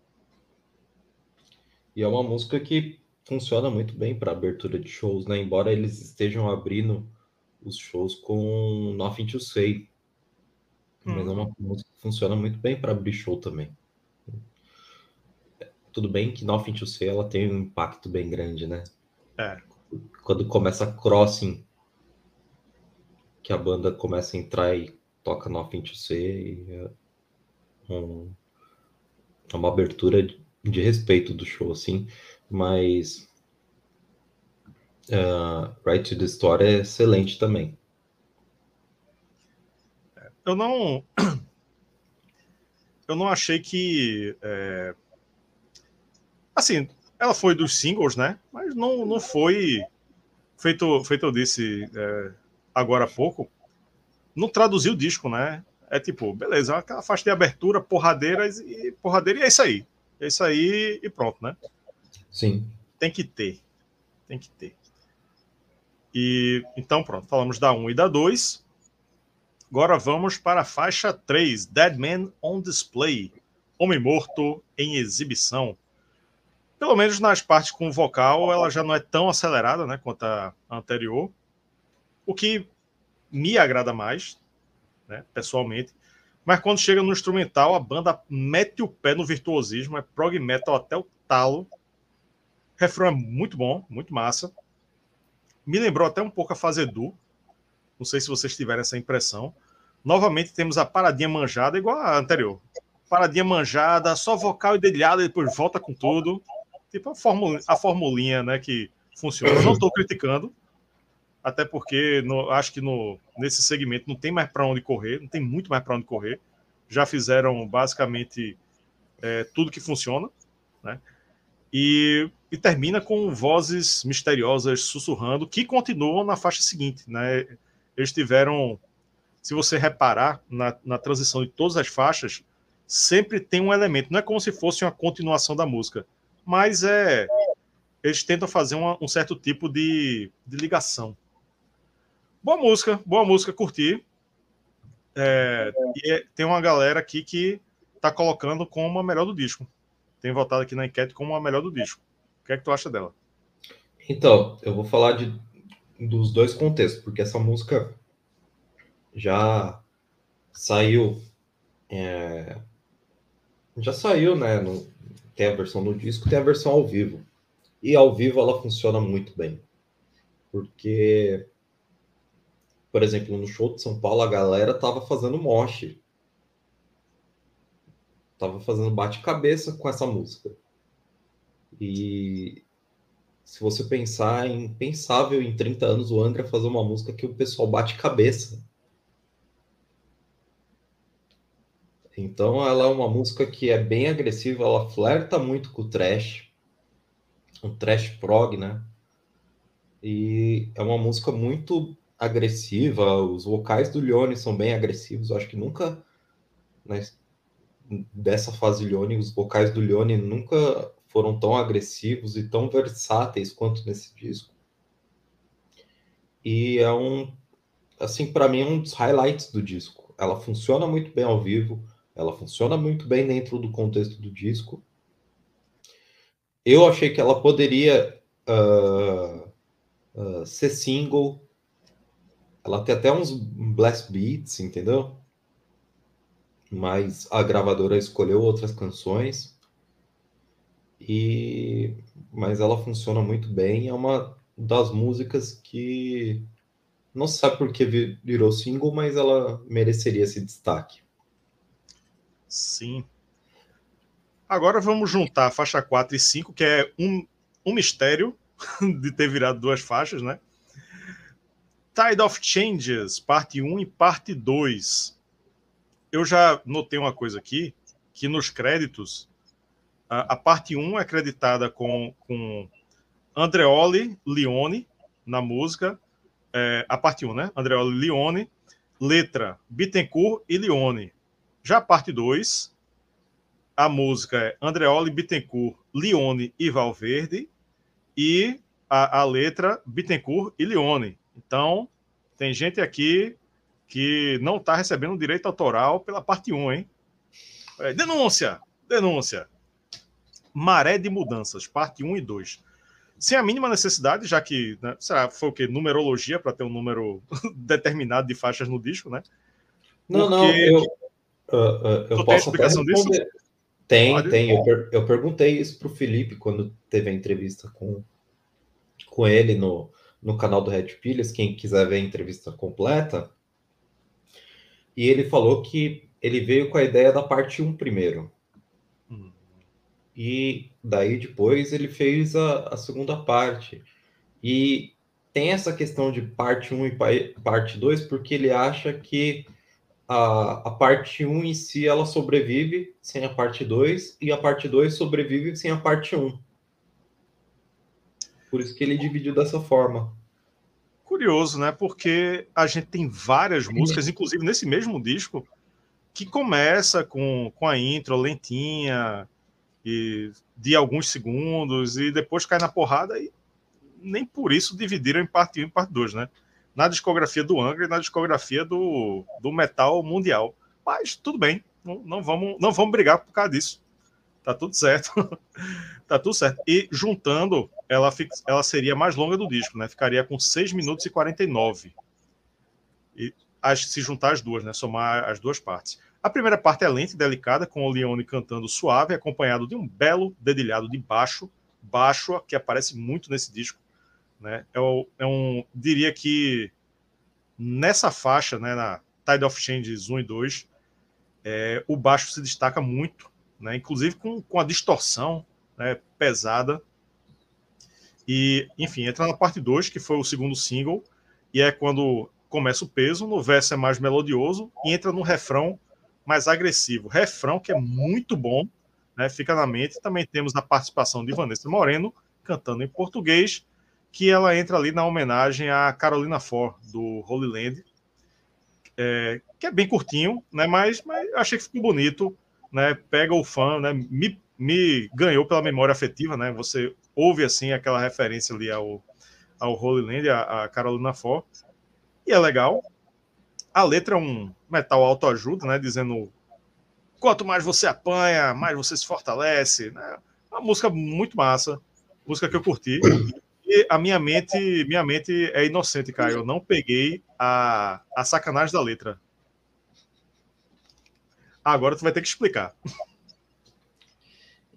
E é uma música que funciona muito bem para abertura de shows, né? Embora eles estejam abrindo os shows com Nothing to Say. Hum. Mas é uma música que funciona muito bem para abrir show também. Tudo bem que Nothing to Say ela tem um impacto bem grande, né? É. Quando começa Crossing que a banda começa a entrar e toca Nothing to Say. E é, um, é uma abertura de, de, respeito do show, assim. Mas uh, Right to the Story é excelente também. Eu não. Eu não achei que. É... Assim, ela foi dos singles, né? Mas não, não foi. Feito, feito eu disse. É agora há pouco, não traduziu o disco, né? É tipo, beleza, aquela faixa de abertura, porradeiras e porradeira, e é isso aí. É isso aí e pronto, né? Sim. Tem que ter. Tem que ter. E então, pronto, falamos da 1 e da 2. Agora vamos para a faixa 3, Dead Man on Display. Homem Morto em exibição. Pelo menos nas partes com vocal, ela já não é tão acelerada né, quanto a anterior. O que me agrada mais, né, pessoalmente. Mas quando chega no instrumental, a banda mete o pé no virtuosismo, é prog metal até o talo. O refrão é muito bom, muito massa. Me lembrou até um pouco a fase do. Não sei se vocês tiveram essa impressão. Novamente temos a paradinha manjada, igual a anterior. Paradinha manjada, só vocal e dedilhada, e depois volta com tudo. Tipo a, a formulinha né, que funciona. Eu não estou criticando, até porque no, acho que no, nesse segmento não tem mais para onde correr, não tem muito mais para onde correr. Já fizeram basicamente é, tudo que funciona, né? E, e, termina com vozes misteriosas sussurrando que continuam na faixa seguinte, né? eles tiveram, se você reparar na, na transição de todas as faixas, sempre tem um elemento, não é como se fosse uma continuação da música, mas é eles tentam fazer uma, um certo tipo de, de ligação. Boa música, boa música, curti. É, e é, tem uma galera aqui que tá colocando como a melhor do disco. Tem votado aqui na enquete como a melhor do disco. O que é que tu acha dela? Então, eu vou falar de, dos dois contextos, porque essa música já saiu. É, já saiu, né? No, tem a versão do disco, tem a versão ao vivo. E ao vivo ela funciona muito bem. Porque, por exemplo, no show de São Paulo, a galera tava fazendo moche. Tava fazendo bate-cabeça com essa música. E se você pensar, é impensável em 30 anos o Angra fazer uma música que o pessoal bate cabeça. Então ela é uma música que é bem agressiva, ela flerta muito com o trash, um trash prog, né? E é uma música muito agressiva, os vocais do Leone são bem agressivos, eu acho que nunca né, dessa fase Leone, os vocais do Leone nunca foram tão agressivos e tão versáteis quanto nesse disco. E é um, assim, para mim, é um dos highlights do disco. Ela funciona muito bem ao vivo, ela funciona muito bem dentro do contexto do disco. Eu achei que ela poderia uh, uh, ser single. Ela tem até uns blast beats, entendeu? Mas a gravadora escolheu outras canções. E mas ela funciona muito bem, é uma das músicas que não se sabe por que virou single, mas ela mereceria esse destaque. Sim. Agora vamos juntar a faixa 4 e 5, que é um, um mistério de ter virado duas faixas, né? Tide of Changes, parte 1 e parte 2. Eu já notei uma coisa aqui, que nos créditos a, a parte 1 é acreditada com, com Andreoli Leone na música. É, a parte 1, né? Andreoli Leone, letra Bittencourt e Leone. Já a parte 2, a música é Andreoli Bittencourt, Leone e Valverde. E a, a letra Bittencourt e Leone. Então, tem gente aqui que não está recebendo direito autoral pela parte 1, hein? É, denúncia! Denúncia! Maré de Mudanças, parte 1 e 2. Sem a mínima necessidade, já que né, será, foi o que? Numerologia para ter um número determinado de faixas no disco, né? Não, Porque... não, eu, uh, eu posso explicação disso? Tem, Pode? tem. Eu, per eu perguntei isso para o Felipe quando teve a entrevista com, com ele no, no canal do Red Pilhas. Quem quiser ver a entrevista completa. E ele falou que ele veio com a ideia da parte 1 primeiro. E daí depois ele fez a, a segunda parte. E tem essa questão de parte 1 e parte 2, porque ele acha que a, a parte 1 em si ela sobrevive sem a parte 2 e a parte 2 sobrevive sem a parte 1. Por isso que ele dividiu dessa forma. Curioso, né? Porque a gente tem várias músicas, inclusive nesse mesmo disco, que começa com, com a intro lentinha, e de alguns segundos e depois cai na porrada e nem por isso dividiram em parte 1 e parte 2, né? Na discografia do Angra e na discografia do, do metal mundial. Mas tudo bem, não, não, vamos, não vamos brigar por causa disso. Tá tudo certo. tá tudo certo. E juntando, ela, ela seria mais longa do disco, né? Ficaria com 6 minutos e 49. E as, se juntar as duas, né? Somar as duas partes. A primeira parte é lenta e delicada, com o Leone cantando suave, acompanhado de um belo dedilhado de baixo, baixo que aparece muito nesse disco. Né? É, um, é um diria que nessa faixa, né, na Tide of Changes 1 e 2, é, o baixo se destaca muito, né, inclusive com, com a distorção né, pesada. E, enfim, entra na parte 2, que foi o segundo single, e é quando começa o peso, no verso é mais melodioso, e entra no refrão mais agressivo. Refrão que é muito bom, né? Fica na mente. Também temos a participação de Vanessa Moreno cantando em português, que ela entra ali na homenagem a Carolina For, do Holy Land, é, que é bem curtinho, né? Mas, mas achei que ficou bonito, né? Pega o fã, né? Me, me ganhou pela memória afetiva, né? Você ouve assim aquela referência ali ao, ao Holy Land, a, a Carolina For, e é legal. A letra é um metal autoajuda, né? Dizendo quanto mais você apanha, mais você se fortalece. Né? Uma música muito massa, música que eu curti. E a minha mente, minha mente é inocente, cara. Eu não peguei a, a sacanagem da letra. Agora tu vai ter que explicar.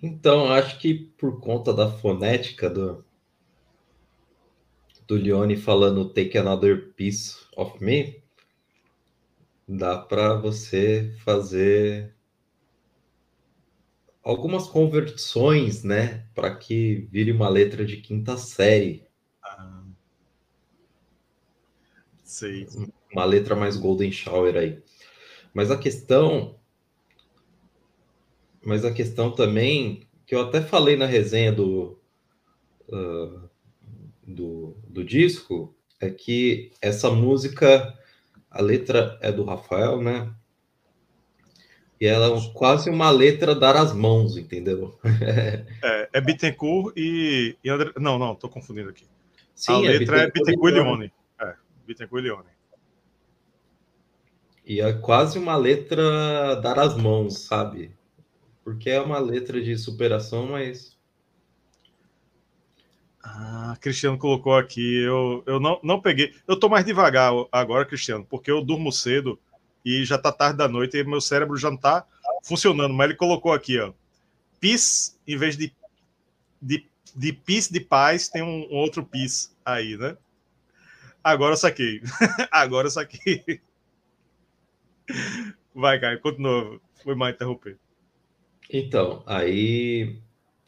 Então, acho que por conta da fonética do, do Leone falando Take Another Piece of Me, dá para você fazer algumas conversões, né, para que vire uma letra de quinta série. Ah, sei. Uma letra mais Golden Shower aí. Mas a questão. Mas a questão também, que eu até falei na resenha do, uh, do, do disco, é que essa música, a letra é do Rafael, né? E ela é quase uma letra dar as mãos, entendeu? é, é Bittencourt e, e André... Não, não, tô confundindo aqui. Sim, a é letra é Bittencourt e Leone. É, Bittencourt e Leone. E é quase uma letra dar as mãos, sabe? Porque é uma letra de superação, mas. Ah, Cristiano colocou aqui. Eu, eu não, não peguei. Eu tô mais devagar agora, Cristiano, porque eu durmo cedo e já tá tarde da noite e meu cérebro já não tá funcionando. Mas ele colocou aqui, ó. Peace, em vez de, de, de peace de paz, tem um, um outro peace aí, né? Agora eu saquei. Agora eu saquei. Vai, Caio, continua. Foi mal interromper. Então, aí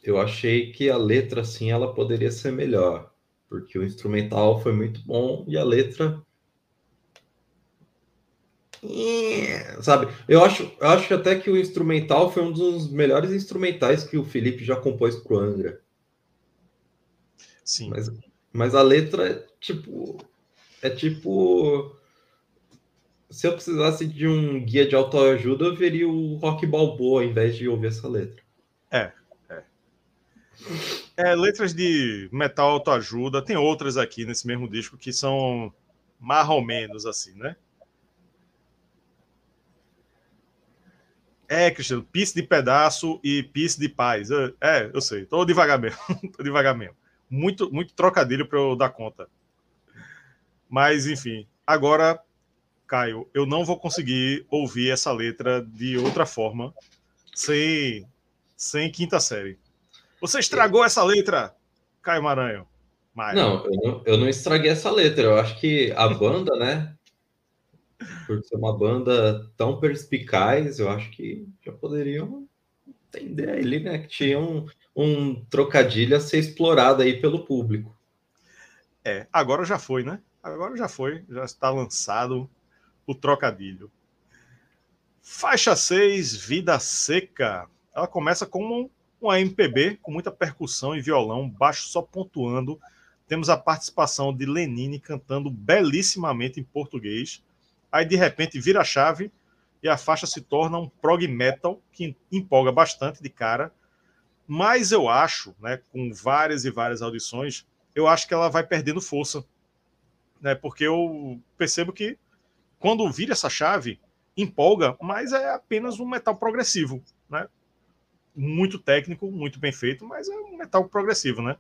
eu achei que a letra, assim, ela poderia ser melhor. Porque o instrumental foi muito bom e a letra sabe? Eu acho, eu acho até que o instrumental foi um dos melhores instrumentais que o Felipe já compôs pro Angra. Sim. Mas, mas a letra é tipo. É tipo. Se eu precisasse de um guia de autoajuda, eu veria o Rock Balboa ao invés de ouvir essa letra. É, é. É, letras de metal autoajuda, tem outras aqui nesse mesmo disco que são mais ou menos assim, né? É, Cristiano, pisse de pedaço e pisse de paz. É, eu sei, tô devagar mesmo. tô devagar mesmo. Muito, muito trocadilho para eu dar conta. Mas, enfim, agora, Caio, eu não vou conseguir ouvir essa letra de outra forma sem, sem quinta série. Você estragou essa letra, Caio Maranhão. Não, eu não, eu não estraguei essa letra. Eu acho que a banda, né, por ser uma banda tão perspicaz, eu acho que já poderiam entender ali, né? Que tinha um, um trocadilho a ser explorado aí pelo público. É, agora já foi, né? Agora já foi, já está lançado o trocadilho. Faixa 6, Vida Seca. Ela começa com uma MPB com muita percussão e violão, baixo só pontuando. Temos a participação de Lenine cantando belíssimamente em português. Aí de repente vira a chave e a faixa se torna um prog metal que empolga bastante de cara. Mas eu acho, né, com várias e várias audições, eu acho que ela vai perdendo força, né? Porque eu percebo que quando vira essa chave, empolga, mas é apenas um metal progressivo, né? Muito técnico, muito bem feito, mas é um metal progressivo, né?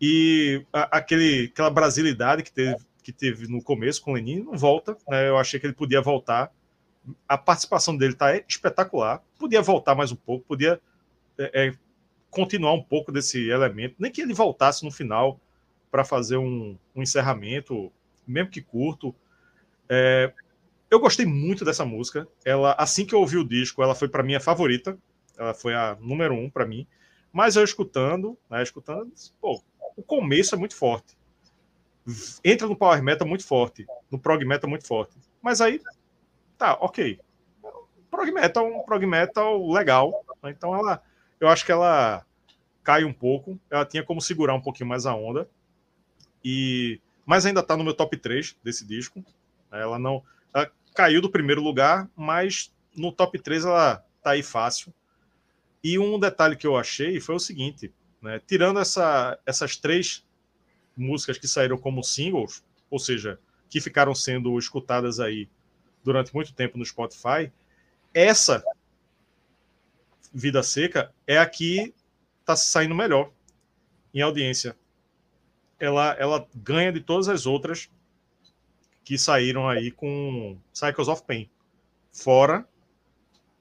E a, aquele, aquela brasilidade que teve, que teve no começo com o Lenin não volta. Né? Eu achei que ele podia voltar. A participação dele está espetacular. Podia voltar mais um pouco, podia é, é, continuar um pouco desse elemento. Nem que ele voltasse no final para fazer um, um, encerramento, mesmo que curto. É, eu gostei muito dessa música. Ela, assim que eu ouvi o disco, ela foi para mim a favorita. Ela foi a número um para mim. Mas eu escutando, né, escutando, pô, o começo é muito forte entra no power metal muito forte, no prog metal muito forte. Mas aí, tá, ok. Prog metal, um prog metal legal. Né? Então ela, eu acho que ela cai um pouco. Ela tinha como segurar um pouquinho mais a onda. e mas ainda está no meu top 3 desse disco. Ela não caiu do primeiro lugar, mas no top 3 ela tá aí fácil. E um detalhe que eu achei foi o seguinte, né? Tirando essa, essas três músicas que saíram como singles, ou seja, que ficaram sendo escutadas aí durante muito tempo no Spotify, essa Vida Seca é a que está saindo melhor em audiência. Ela, ela ganha de todas as outras que saíram aí com Cycles of Pain, fora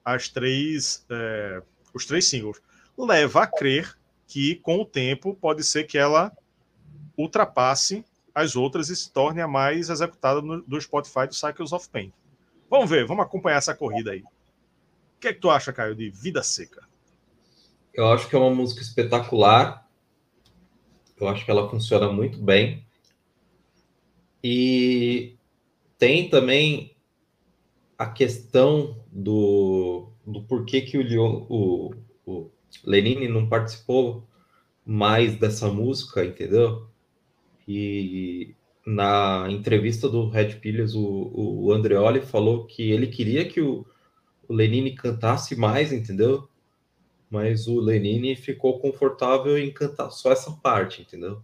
as três, é, os três singles. Leva a crer que com o tempo pode ser que ela ultrapasse as outras e se torne a mais executada no, do Spotify do Cycles of Pain. Vamos ver, vamos acompanhar essa corrida aí. O que é que tu acha, Caio, de Vida Seca? Eu acho que é uma música espetacular. Eu acho que ela funciona muito bem. E tem também a questão do, do porquê que o, o, o Lenine não participou mais dessa música, entendeu? E na entrevista do Red Pillies, o, o Andreoli falou que ele queria que o, o Lenine cantasse mais, entendeu? Mas o Lenine ficou confortável em cantar só essa parte, entendeu?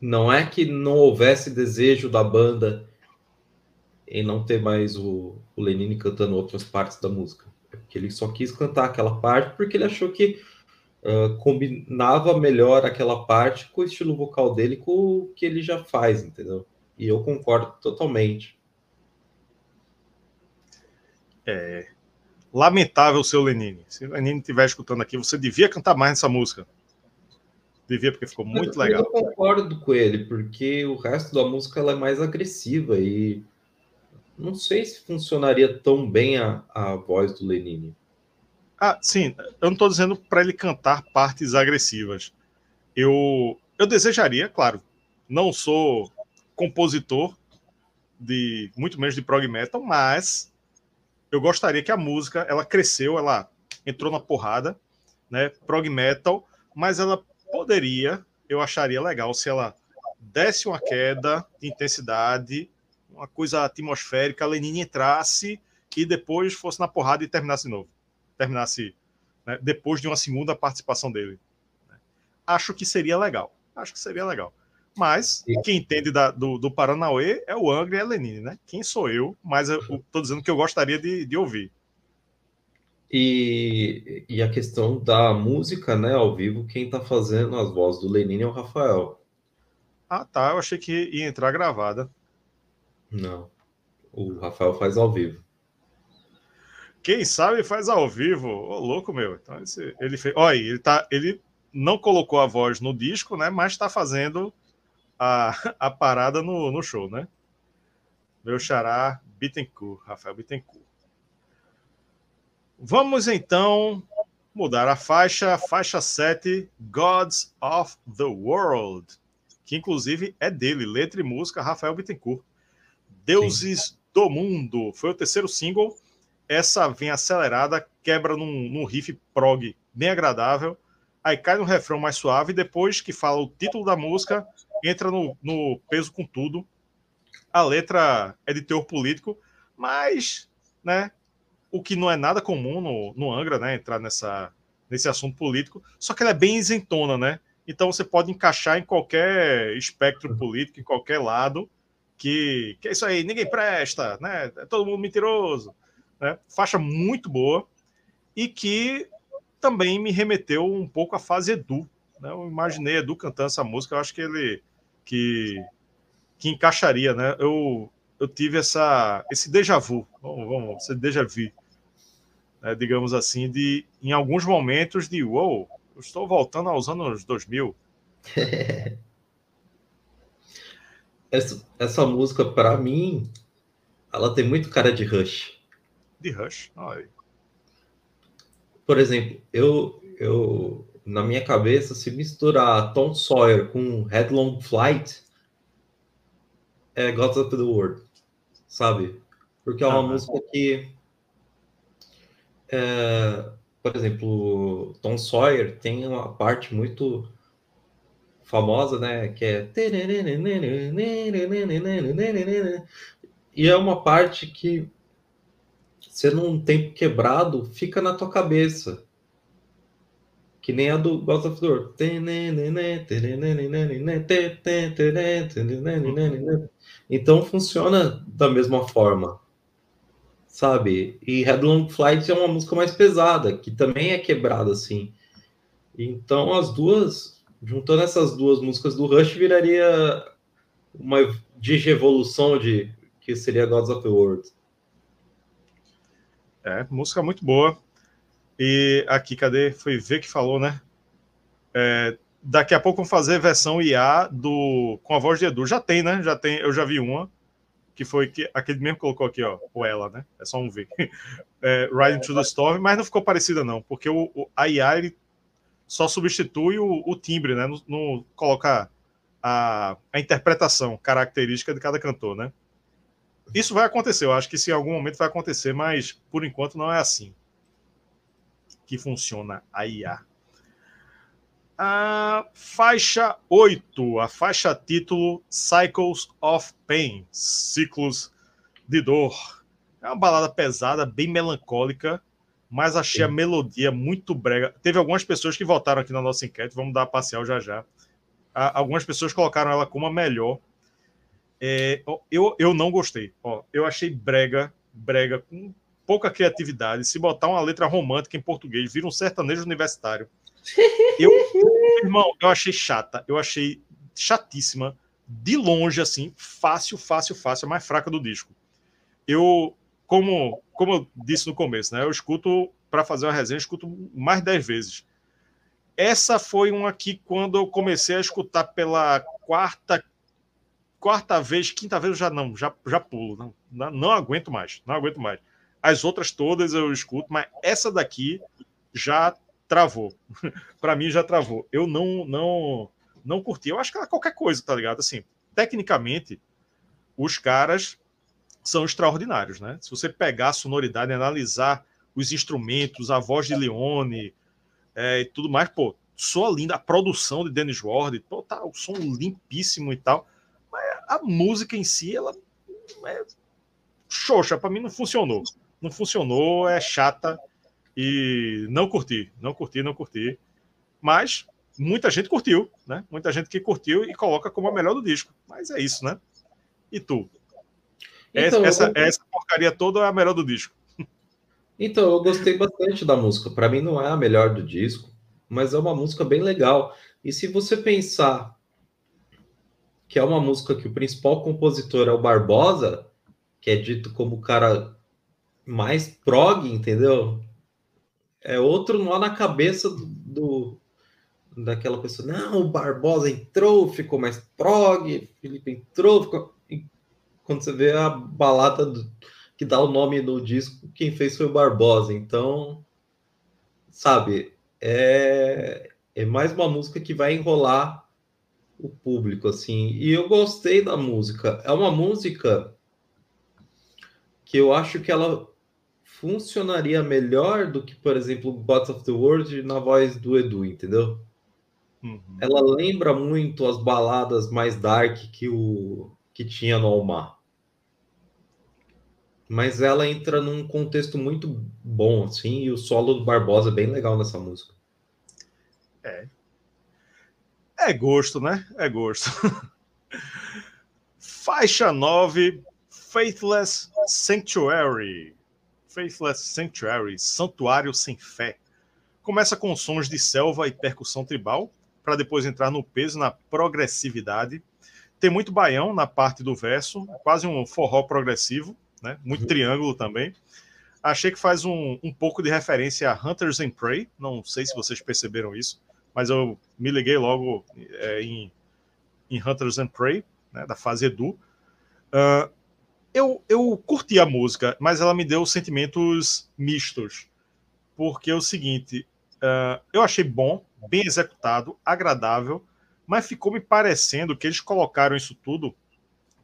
Não é que não houvesse desejo da banda em não ter mais o, o Lenine cantando outras partes da música. É porque ele só quis cantar aquela parte porque ele achou que uh, combinava melhor aquela parte com o estilo vocal dele, com o que ele já faz, entendeu? E eu concordo totalmente. É lamentável seu Lenine. Se o Lenine estiver escutando aqui, você devia cantar mais nessa música. Devia, porque ficou muito eu, legal. Eu concordo com ele, porque o resto da música ela é mais agressiva e não sei se funcionaria tão bem a, a voz do Lenine. Ah, sim. Eu não estou dizendo para ele cantar partes agressivas. Eu, eu desejaria, claro. Não sou compositor de muito menos de prog metal, mas eu gostaria que a música ela cresceu, ela entrou na porrada, né? Prog metal, mas ela poderia, eu acharia legal se ela desse uma queda de intensidade, uma coisa atmosférica, a Lenine entrasse e depois fosse na porrada e terminasse de novo terminasse né, depois de uma segunda participação dele. Né. Acho que seria legal. Acho que seria legal. Mas quem entende da, do, do Paranauê é o Angra e a Lenine, né? Quem sou eu? Mas eu estou dizendo que eu gostaria de, de ouvir. E, e, a questão da música, né, ao vivo, quem está fazendo as vozes do Lenine é o Rafael. Ah, tá. Eu achei que ia entrar gravada. Não. O Rafael faz ao vivo. Quem sabe faz ao vivo. Ô, louco, meu. Então, esse, ele fez. Olha, ele, tá, ele não colocou a voz no disco, né? Mas está fazendo a, a parada no, no show, né? Meu xará Bittencourt, Rafael Bittencourt. Vamos então mudar a faixa, faixa 7, Gods of the World, que inclusive é dele, letra e música, Rafael Bittencourt. Deuses Sim. do Mundo, foi o terceiro single essa vem acelerada, quebra num, num riff prog bem agradável, aí cai no refrão mais suave, e depois que fala o título da música, entra no, no peso com tudo. A letra é de teor político, mas, né, o que não é nada comum no, no Angra, né, entrar nessa, nesse assunto político, só que ela é bem isentona, né? Então você pode encaixar em qualquer espectro político, em qualquer lado, que, que é isso aí, ninguém presta, né? É todo mundo mentiroso. Né? Faixa muito boa e que também me remeteu um pouco à fase Edu. Né? Eu imaginei Edu cantando essa música, eu acho que ele que, que encaixaria, né? Eu, eu tive essa, esse déjà vu, vamos, vamos esse déjà vu, né? digamos assim, de em alguns momentos de uou, wow, eu estou voltando aos anos 2000. essa, essa música, para mim, ela tem muito cara de Rush de Rush. Ai. Por exemplo, eu, eu na minha cabeça, se misturar Tom Sawyer com Headlong Flight, é Gods of the World, sabe? Porque é uma ah, música que, é, por exemplo, Tom Sawyer tem uma parte muito famosa, né? Que é. E é uma parte que você num tempo quebrado fica na tua cabeça. Que nem a do Ghost of War. Então funciona da mesma forma. Sabe? E Headlong Flight é uma música mais pesada, que também é quebrada assim. Então as duas, juntando essas duas músicas do Rush, viraria uma digievolução de que seria Gods of the World. É, música muito boa. E aqui, cadê? Foi ver que falou, né? É, daqui a pouco vamos fazer versão IA do com a voz de Edu. Já tem, né? Já tem, eu já vi uma que foi que aquele mesmo colocou aqui, ó, ou ela, né? É só um V. É, Riding to the Storm, mas não ficou parecida não, porque o, o a IA ele só substitui o, o timbre, né? No, no coloca a, a interpretação característica de cada cantor, né? Isso vai acontecer, eu acho que isso em algum momento vai acontecer, mas por enquanto não é assim que funciona a IA. A faixa 8, a faixa título Cycles of Pain, Ciclos de Dor. É uma balada pesada, bem melancólica, mas achei Sim. a melodia muito brega. Teve algumas pessoas que votaram aqui na nossa enquete, vamos dar a parcial já já. Algumas pessoas colocaram ela como a melhor. É, eu, eu não gostei. Ó, eu achei brega, brega, com pouca criatividade. Se botar uma letra romântica em português, vira um sertanejo universitário. Eu, irmão, eu achei chata, eu achei chatíssima, de longe, assim, fácil, fácil, fácil, a mais fraca do disco. Eu, como, como eu disse no começo, né, eu escuto, para fazer uma resenha, eu escuto mais dez vezes. Essa foi uma que, quando eu comecei a escutar pela quarta, quarta vez, quinta vez, eu já não, já, já pulo, não, não aguento mais, não aguento mais. As outras todas eu escuto, mas essa daqui já travou. para mim já travou. Eu não não não curti. Eu acho que era qualquer coisa, tá ligado? Assim, tecnicamente, os caras são extraordinários, né? Se você pegar a sonoridade, analisar os instrumentos, a voz de Leone é, e tudo mais, pô, soa linda. A produção de Dennis Ward, pô, tá o som limpíssimo e tal. Mas a música em si, ela é xoxa, para mim não funcionou. Não funcionou, é chata. E não curti, não curti, não curti. Mas muita gente curtiu, né? Muita gente que curtiu e coloca como a melhor do disco. Mas é isso, né? E tu? Então, essa, eu... essa porcaria toda é a melhor do disco. Então, eu gostei bastante da música. Para mim, não é a melhor do disco, mas é uma música bem legal. E se você pensar que é uma música que o principal compositor é o Barbosa, que é dito como o cara mais prog, entendeu? é outro nó na cabeça do, do, daquela pessoa. Não, o Barbosa entrou, ficou mais prog, Felipe entrou, ficou... Quando você vê a balada do, que dá o nome no disco, quem fez foi o Barbosa. Então, sabe, é, é mais uma música que vai enrolar o público, assim. E eu gostei da música. É uma música que eu acho que ela funcionaria melhor do que, por exemplo, Gods of the World na voz do Edu, entendeu? Uhum. Ela lembra muito as baladas mais dark que o que tinha no Almar. Mas ela entra num contexto muito bom, assim, e o solo do Barbosa é bem legal nessa música. É. É gosto, né? É gosto. Faixa 9, Faithless Sanctuary. Faithless Sanctuary, Santuário Sem Fé. Começa com sons de selva e percussão tribal, para depois entrar no peso, na progressividade. Tem muito baião na parte do verso, quase um forró progressivo, né? muito uhum. triângulo também. Achei que faz um, um pouco de referência a Hunters and Prey, não sei se vocês perceberam isso, mas eu me liguei logo é, em, em Hunters and Prey, né, da fase Edu. Uh, eu, eu curti a música, mas ela me deu sentimentos mistos. Porque é o seguinte, uh, eu achei bom, bem executado, agradável, mas ficou me parecendo que eles colocaram isso tudo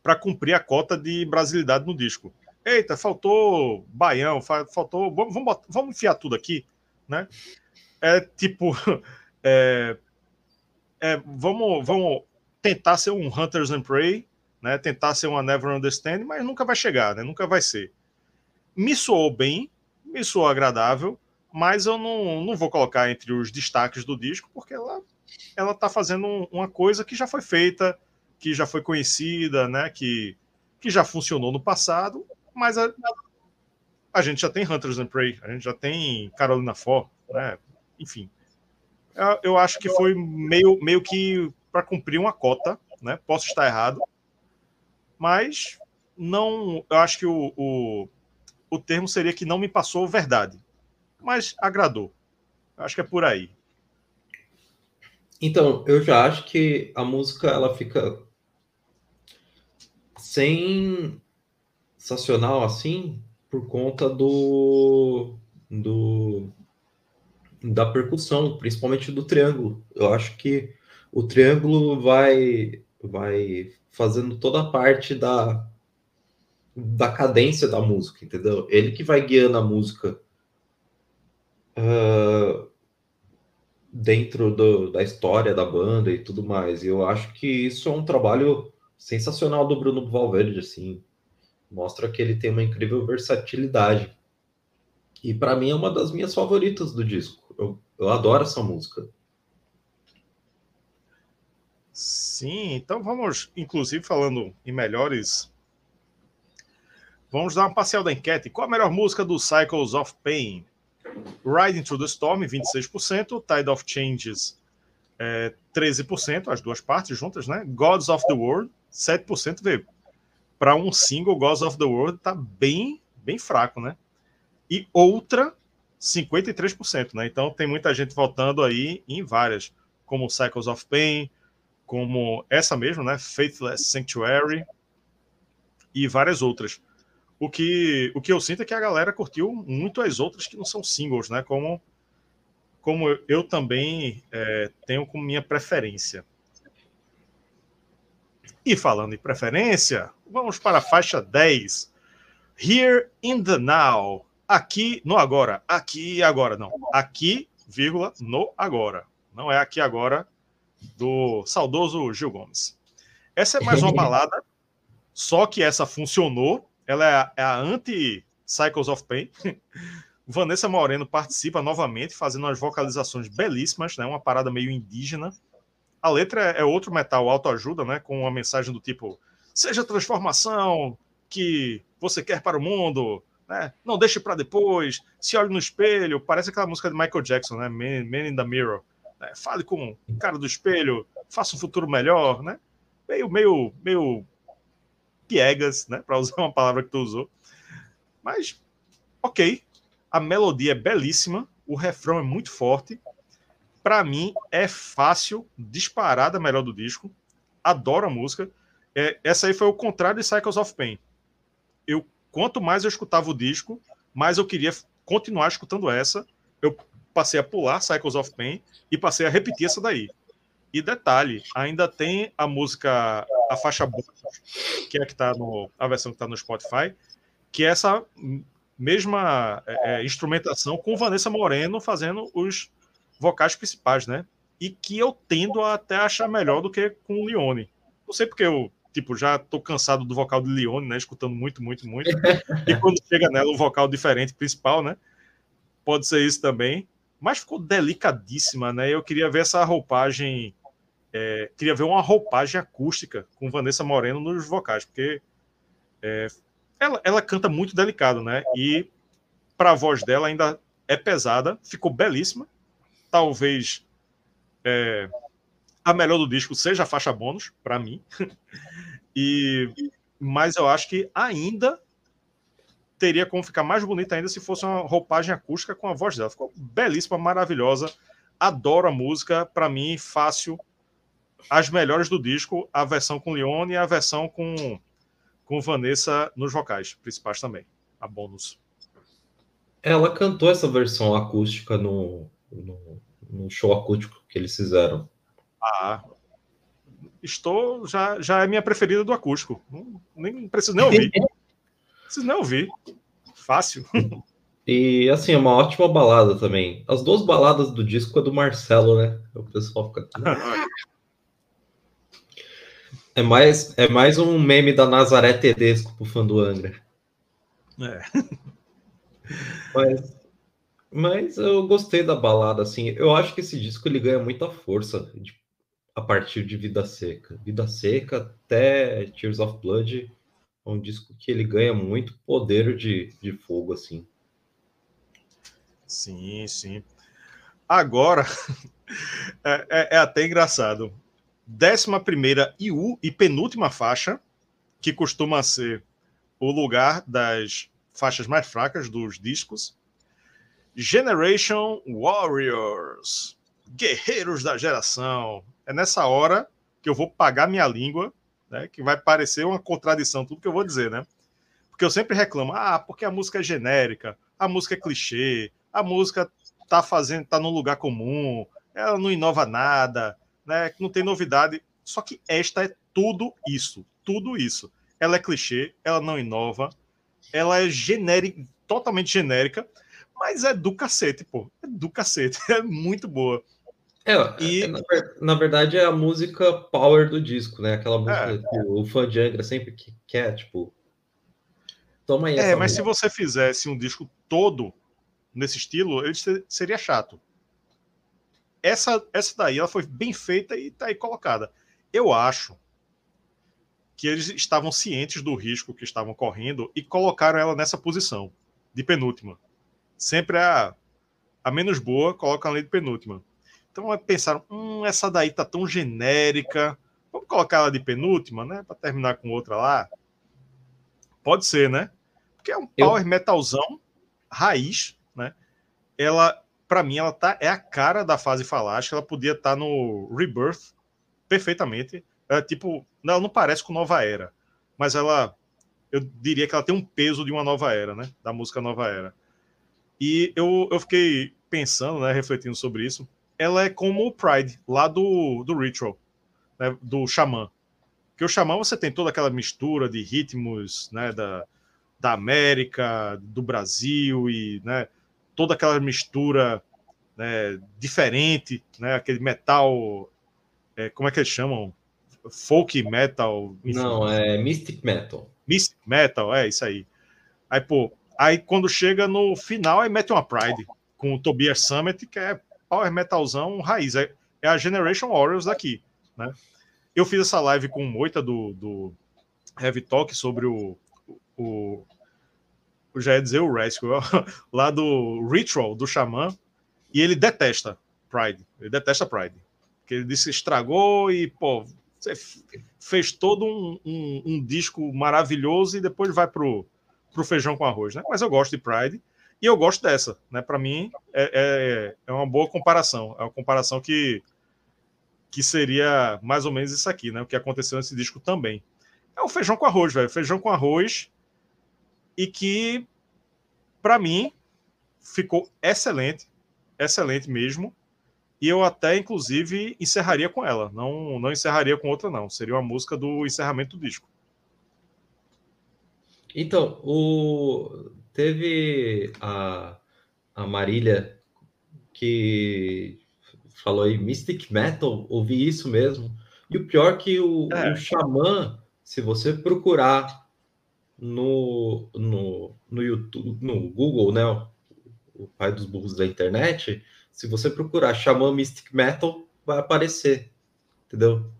para cumprir a cota de brasilidade no disco. Eita, faltou baião, faltou. Vamos, vamos, vamos enfiar tudo aqui, né? É tipo. É, é, vamos, vamos tentar ser um Hunters and Prey, né? Tentar ser uma Never Understand, mas nunca vai chegar, né? Nunca vai ser. Me soou bem, me soou agradável, mas eu não, não vou colocar entre os destaques do disco, porque ela ela está fazendo uma coisa que já foi feita, que já foi conhecida, né? Que, que já funcionou no passado, mas a, a gente já tem Hunters and Prey, a gente já tem Carolina For, né? Enfim, eu acho que foi meio, meio que para cumprir uma cota, né? Posso estar errado, mas não. Eu acho que o, o, o termo seria que não me passou verdade mas agradou. Acho que é por aí. Então, eu já acho que a música ela fica sensacional assim por conta do, do da percussão, principalmente do triângulo. Eu acho que o triângulo vai vai fazendo toda a parte da da cadência da música, entendeu? Ele que vai guiando a música uh, dentro do, da história da banda e tudo mais. E eu acho que isso é um trabalho sensacional do Bruno Valverde, assim. Mostra que ele tem uma incrível versatilidade. E para mim é uma das minhas favoritas do disco. Eu, eu adoro essa música. Sim, então vamos, inclusive, falando em melhores. Vamos dar uma parcial da enquete. Qual a melhor música do Cycles of Pain? Riding Through the Storm, 26%, Tide of Changes, é, 13%, as duas partes juntas, né? Gods of the World, 7%. Vê, para um single, Gods of the World tá bem, bem fraco, né? E outra, 53%, né? Então tem muita gente votando aí em várias, como Cycles of Pain, como essa mesmo, né? Faithless Sanctuary e várias outras. O que, o que eu sinto é que a galera curtiu muito as outras que não são singles, né? Como, como eu, também é, tenho como minha preferência. E falando em preferência, vamos para a faixa 10. Here in the Now. Aqui no agora. Aqui agora. Não. Aqui, vírgula, no agora. Não é aqui agora do saudoso Gil Gomes. Essa é mais uma balada, só que essa funcionou ela é a, é a anti-Cycles of Pain. Vanessa Moreno participa novamente, fazendo umas vocalizações belíssimas, né? Uma parada meio indígena. A letra é, é outro metal autoajuda, né? Com uma mensagem do tipo: seja a transformação que você quer para o mundo, né? Não deixe para depois, se olhe no espelho. Parece aquela música de Michael Jackson, né? Man, Man in the Mirror. Né? Fale com o cara do espelho, faça um futuro melhor, né? Meio, meio, meio piegas, né? Para usar uma palavra que tu usou. Mas, ok. A melodia é belíssima, o refrão é muito forte. Para mim, é fácil, disparada melhor do disco. Adoro a música. É, essa aí foi o contrário de Cycles of Pain. Eu, quanto mais eu escutava o disco, mais eu queria continuar escutando essa. Eu passei a pular Cycles of Pain e passei a repetir essa daí. E detalhe, ainda tem a música, a faixa bônus, que é que tá no, a versão que está no Spotify, que é essa mesma é, é, instrumentação com Vanessa Moreno fazendo os vocais principais, né? E que eu tendo a até achar melhor do que com o Leone. Não sei porque eu, tipo, já tô cansado do vocal de Leone, né? Escutando muito, muito, muito. e quando chega nela um vocal diferente, principal, né? Pode ser isso também. Mas ficou delicadíssima, né? Eu queria ver essa roupagem é, queria ver uma roupagem acústica com Vanessa Moreno nos vocais, porque é, ela, ela canta muito delicado, né? E para a voz dela ainda é pesada, ficou belíssima. Talvez é, a melhor do disco seja a faixa bônus, para mim. e Mas eu acho que ainda teria como ficar mais bonita ainda se fosse uma roupagem acústica com a voz dela. Ficou belíssima, maravilhosa. Adoro a música. Para mim, fácil as melhores do disco, a versão com Leone e a versão com, com Vanessa nos vocais principais também, a bônus. Ela cantou essa versão acústica no, no, no show acústico que eles fizeram. Ah, estou já já é minha preferida do acústico. nem preciso nem ouvir. preciso nem ouvir. Fácil. E assim, é uma ótima balada também. As duas baladas do disco é do Marcelo, né? O pessoal fica. É mais, é mais um meme da Nazaré Tedesco pro fã do Angra. É. Mas, mas eu gostei da balada, assim. Eu acho que esse disco ele ganha muita força a partir de Vida Seca. Vida Seca até Tears of Blood é um disco que ele ganha muito poder de, de fogo, assim. Sim, sim. Agora, é, é, é, até engraçado. Décima primeira e, u, e penúltima faixa, que costuma ser o lugar das faixas mais fracas dos discos. Generation Warriors, Guerreiros da Geração. É nessa hora que eu vou pagar minha língua, né, que vai parecer uma contradição tudo que eu vou dizer, né? Porque eu sempre reclamo, ah, porque a música é genérica, a música é clichê, a música tá fazendo, tá num lugar comum, ela não inova nada, né? Não tem novidade. Só que esta é tudo isso, tudo isso. Ela é clichê, ela não inova, ela é genérica, totalmente genérica, mas é do cacete, pô. É do cacete, é muito boa. É, e... É, na, na, verdade é a música power do disco, né? Aquela música é. que o fã de Angra sempre quer, tipo. Toma aí. É, mas música. se você fizesse um disco todo nesse estilo, ele seria chato. Essa, essa daí ela foi bem feita e tá aí colocada. Eu acho que eles estavam cientes do risco que estavam correndo e colocaram ela nessa posição de penúltima. Sempre a, a menos boa colocam ela de penúltima. Então pensaram, hum, essa daí tá tão genérica, vamos colocar ela de penúltima, né, para terminar com outra lá. Pode ser, né? Porque é um power Eu... metalzão raiz, né? Ela, para mim, ela tá é a cara da fase falática. Ela podia estar tá no Rebirth perfeitamente. É, tipo, ela não parece com Nova Era, mas ela, eu diria que ela tem um peso de uma nova era, né? Da música Nova Era. E eu, eu fiquei pensando, né, refletindo sobre isso. Ela é como o Pride, lá do, do Ritual, né, do Xamã. Porque o Xamã você tem toda aquela mistura de ritmos, né, da, da América, do Brasil e, né, toda aquela mistura né, diferente, né, aquele metal, é, como é que eles chamam? Folk metal? Enfim. Não, é Mystic Metal. Mystic Metal, é isso aí. Aí, pô, aí quando chega no final, aí mete uma Pride com o Tobias Summit, que é power metalzão raiz, é, é a Generation Warriors daqui, né? Eu fiz essa live com o Moita do, do Heavy Talk sobre o, o eu já ia dizer o Rescue, lá do Ritual, do Xamã, e ele detesta Pride. Ele detesta Pride. Porque ele disse que estragou e, pô, você fez todo um, um, um disco maravilhoso e depois vai pro, pro feijão com arroz, né? Mas eu gosto de Pride e eu gosto dessa, né? Para mim é, é, é, uma boa comparação. É uma comparação que, que seria mais ou menos isso aqui, né? O que aconteceu nesse disco também. É o feijão com arroz, velho. Feijão com arroz e que, para mim, ficou excelente, excelente mesmo. E eu até, inclusive, encerraria com ela. Não, não encerraria com outra, não. Seria uma música do encerramento do disco. Então, o... teve a, a Marília que falou aí Mystic Metal, ouvi isso mesmo. E o pior que o, é. o Xamã, se você procurar no, no, no YouTube, no Google, né? O pai dos burros da internet. Se você procurar Xamã Mystic Metal, vai aparecer, entendeu?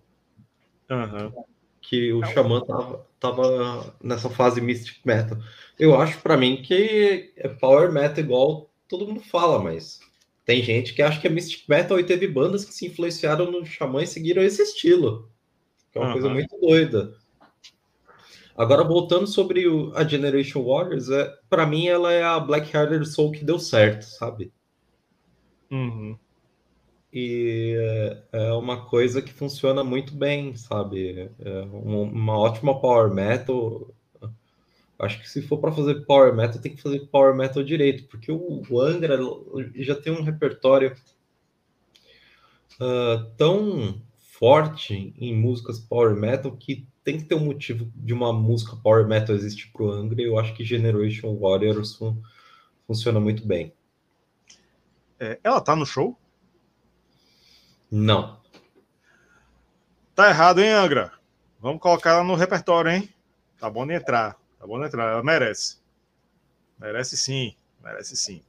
Uhum. Que o Xamã tava, tava nessa fase Mystic Metal. Eu acho para mim que é Power Metal igual todo mundo fala, mas tem gente que acha que é Mystic Metal e teve bandas que se influenciaram no Xamã e seguiram esse estilo. Que é uma uhum. coisa muito doida. Agora, voltando sobre o, a Generation Warriors, é, para mim ela é a Black Hearted Soul que deu certo, sabe? Uhum. E é, é uma coisa que funciona muito bem, sabe? É uma ótima power metal. Acho que se for para fazer power metal, tem que fazer power metal direito, porque o, Angra já tem um repertório uh, tão forte em músicas power metal que tem que ter um motivo de uma música power metal existir pro Angra, e eu acho que Generation Warriors fun funciona muito bem. É, ela tá no show? Não. Tá errado, hein, Angra? Vamos colocar ela no repertório, hein? Tá bom de entrar. Tá bom de entrar. Ela merece. Merece sim. Merece sim.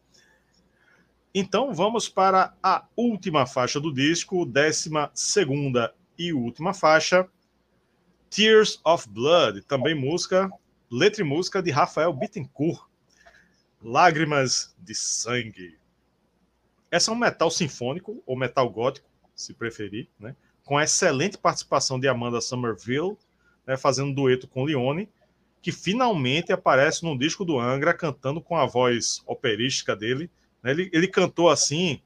Então vamos para a última faixa do disco, décima segunda e última faixa, Tears of Blood, também música, letra e música de Rafael Bittencourt, Lágrimas de Sangue. Essa é um metal sinfônico, ou metal gótico, se preferir, né? com a excelente participação de Amanda Somerville, né, fazendo dueto com Leone, que finalmente aparece no disco do Angra, cantando com a voz operística dele, né? Ele, ele cantou assim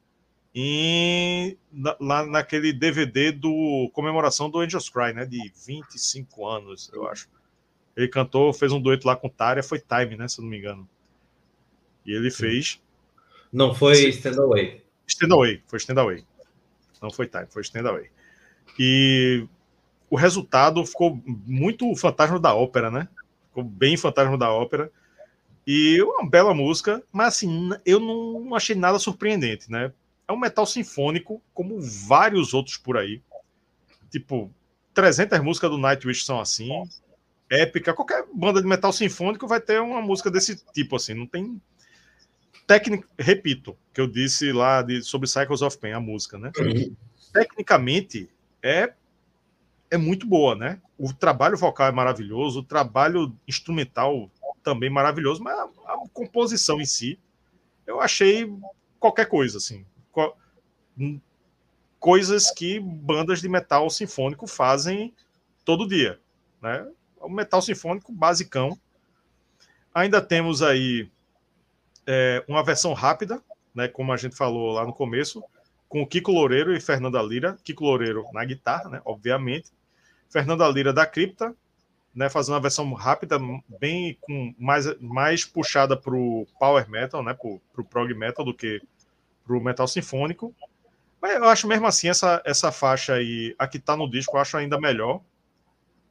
em, na, lá naquele DVD do comemoração do Angels Cry, né? De 25 anos, eu acho. Ele cantou, fez um dueto lá com Tária, foi Time, né? Se eu não me engano. E ele fez. Não foi Stand Away. Stand Away, foi Stand Away. Não foi Time, foi Stand Away. E o resultado ficou muito fantasma da ópera, né? Ficou bem fantasma da ópera. E uma bela música, mas assim, eu não achei nada surpreendente, né? É um metal sinfônico, como vários outros por aí. Tipo, 300 músicas do Nightwish são assim. Épica. Qualquer banda de metal sinfônico vai ter uma música desse tipo, assim. Não tem. Técnica, repito, que eu disse lá de, sobre Cycles of Pain, a música, né? Tecnicamente, é, é muito boa, né? O trabalho vocal é maravilhoso, o trabalho instrumental também maravilhoso, mas a, a, composição em si, eu achei qualquer coisa, assim. Co coisas que bandas de metal sinfônico fazem todo dia, né? O metal sinfônico basicão. Ainda temos aí é, uma versão rápida, né? Como a gente falou lá no começo, com Kiko Loureiro e Fernanda Lira. Kiko Loureiro na guitarra, né? Obviamente. Fernanda Lira da cripta, né, fazendo uma versão rápida, bem com mais, mais puxada para o power metal, né, para o prog metal do que para o metal sinfônico. Mas eu acho mesmo assim essa, essa faixa aí, a que está no disco, eu acho ainda melhor.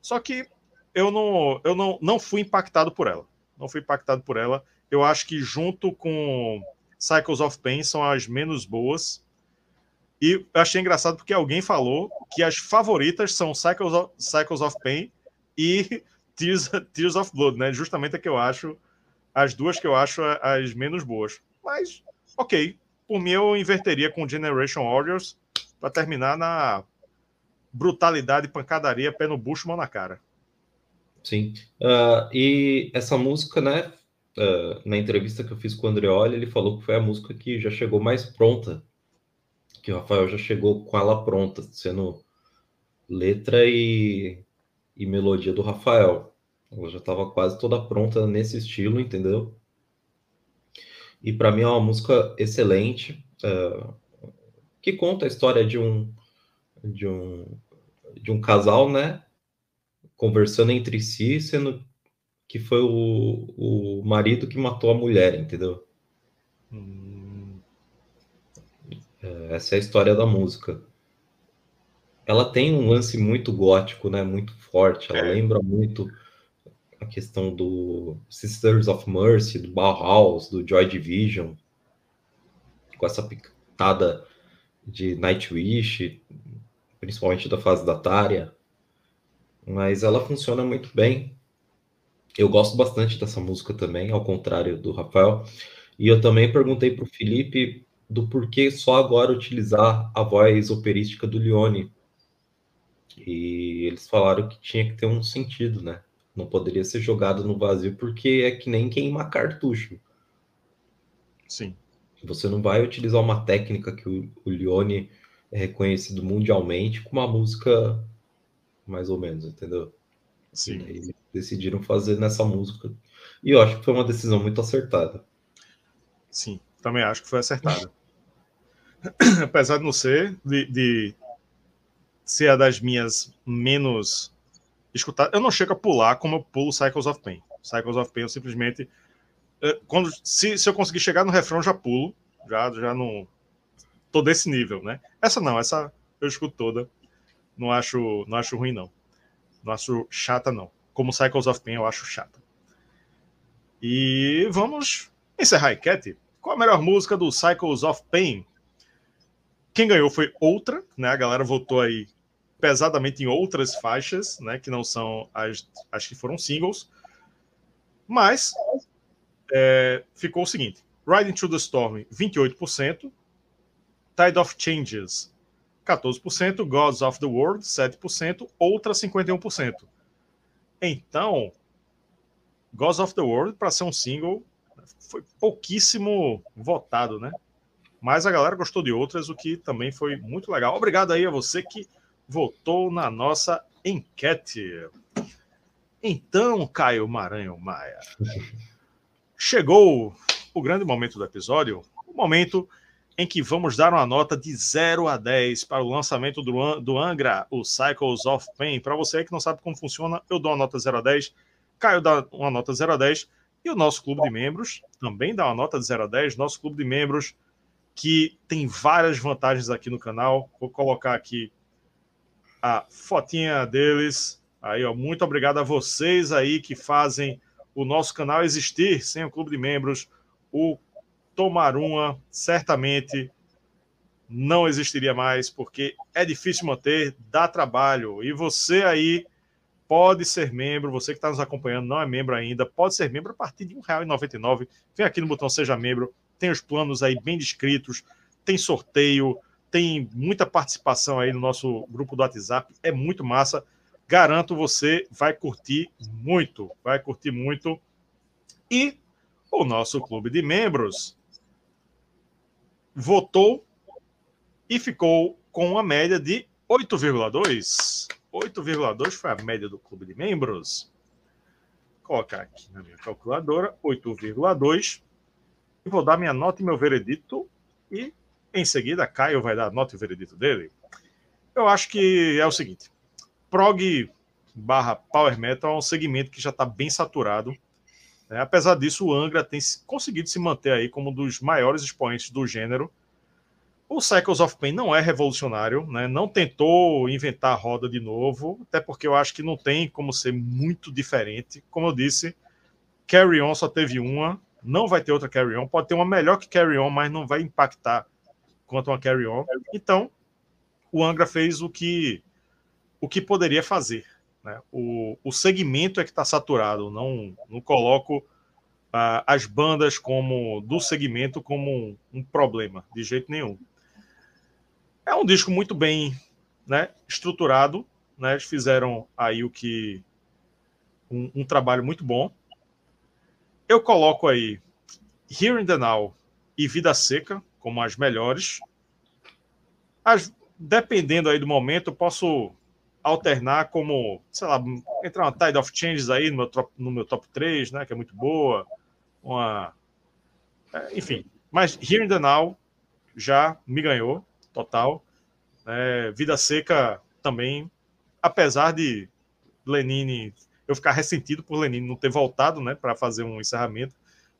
Só que eu não, eu não, não fui impactado por ela. Não fui impactado por ela. Eu acho que junto com Cycles of Pain são as menos boas. E achei engraçado porque alguém falou que as favoritas são Cycles of, Cycles of Pain e Tears, Tears of Blood, né? Justamente a que eu acho, as duas que eu acho as menos boas. Mas, ok. Por mim, eu inverteria com Generation Warriors para terminar na brutalidade, pancadaria, pé no bucho, mão na cara. Sim. Uh, e essa música, né? Uh, na entrevista que eu fiz com o Andreoli, ele falou que foi a música que já chegou mais pronta. Que o Rafael já chegou com ela pronta, sendo letra e e melodia do Rafael. Ela já estava quase toda pronta nesse estilo, entendeu? E para mim é uma música excelente, uh, que conta a história de um, de um de um casal, né? Conversando entre si, sendo que foi o, o marido que matou a mulher, entendeu? Hum. Essa é a história da música ela tem um lance muito gótico, né? Muito forte. Ela é. lembra muito a questão do Sisters of Mercy, do Bauhaus, do Joy Division, com essa pitada de Nightwish, principalmente da fase da Tária. Mas ela funciona muito bem. Eu gosto bastante dessa música também, ao contrário do Rafael. E eu também perguntei para o Felipe do porquê só agora utilizar a voz operística do Leone e eles falaram que tinha que ter um sentido, né? Não poderia ser jogado no vazio, porque é que nem queimar cartucho. Sim. Você não vai utilizar uma técnica que o, o Leone é reconhecido mundialmente com uma música mais ou menos, entendeu? Sim. E decidiram fazer nessa música. E eu acho que foi uma decisão muito acertada. Sim, também acho que foi acertada. Apesar de não ser, de, de ser a das minhas menos escutadas. Eu não chego a pular como eu pulo Cycles of Pain. Cycles of Pain eu simplesmente. Eh, quando, se, se eu conseguir chegar no refrão, já pulo. Já, já não. Tô desse nível, né? Essa não, essa eu escuto toda. Não acho, não acho ruim, não. Não acho chata, não. Como Cycles of Pain, eu acho chata. E vamos encerrar a enquete. Qual a melhor música do Cycles of Pain? Quem ganhou foi outra, né? A galera votou aí pesadamente em outras faixas, né, que não são as, as que foram singles. Mas é, ficou o seguinte: Riding Through the Storm, 28%, Tide of Changes, 14%, Gods of the World, 7%, outra 51%. Então, Gods of the World, para ser um single, foi pouquíssimo votado, né? Mas a galera gostou de outras, o que também foi muito legal. Obrigado aí a você que votou na nossa enquete. Então, Caio Maranhão Maia, chegou o grande momento do episódio, o momento em que vamos dar uma nota de 0 a 10 para o lançamento do, do Angra, o Cycles of Pain. Para você que não sabe como funciona, eu dou uma nota 0 a 10, Caio dá uma nota 0 a 10 e o nosso clube de membros também dá uma nota de 0 a 10. Nosso clube de membros que tem várias vantagens aqui no canal. Vou colocar aqui a fotinha deles. Aí, ó, muito obrigado a vocês aí que fazem o nosso canal existir sem o clube de membros. O Tomaruma certamente não existiria mais, porque é difícil manter, dá trabalho. E você aí pode ser membro, você que está nos acompanhando, não é membro ainda, pode ser membro a partir de R$ 1,99. Vem aqui no botão Seja Membro, tem os planos aí bem descritos, tem sorteio, tem muita participação aí no nosso grupo do WhatsApp, é muito massa. Garanto você vai curtir muito, vai curtir muito. E o nosso clube de membros votou e ficou com uma média de 8,2. 8,2 foi a média do clube de membros. Vou colocar aqui na minha calculadora, 8,2. E vou dar minha nota e meu veredito. E em seguida, Caio vai dar a nota e o veredito dele. Eu acho que é o seguinte: prog barra power metal é um segmento que já está bem saturado. É, apesar disso, o Angra tem conseguido se manter aí como um dos maiores expoentes do gênero. O Cycles of Pain não é revolucionário, né? não tentou inventar a roda de novo, até porque eu acho que não tem como ser muito diferente. Como eu disse, Carry On só teve uma, não vai ter outra Carry On. Pode ter uma melhor que Carry On, mas não vai impactar quanto uma Carry On. Então, o Angra fez o que, o que poderia fazer. Né? O, o segmento é que está saturado, não, não coloco uh, as bandas como do segmento como um, um problema, de jeito nenhum. É um disco muito bem né, estruturado. Né, eles fizeram aí o que. Um, um, trabalho muito bom. Eu coloco aí Here in the Now e Vida Seca como as melhores. As, dependendo aí do momento, eu posso alternar como, sei lá, entrar uma Tide of Changes aí no meu, top, no meu top 3, né, que é muito boa. Uma. É, enfim. Mas Here in the Now já me ganhou total. É, Vida Seca também, apesar de Lenine, eu ficar ressentido por Lenine não ter voltado né, para fazer um encerramento,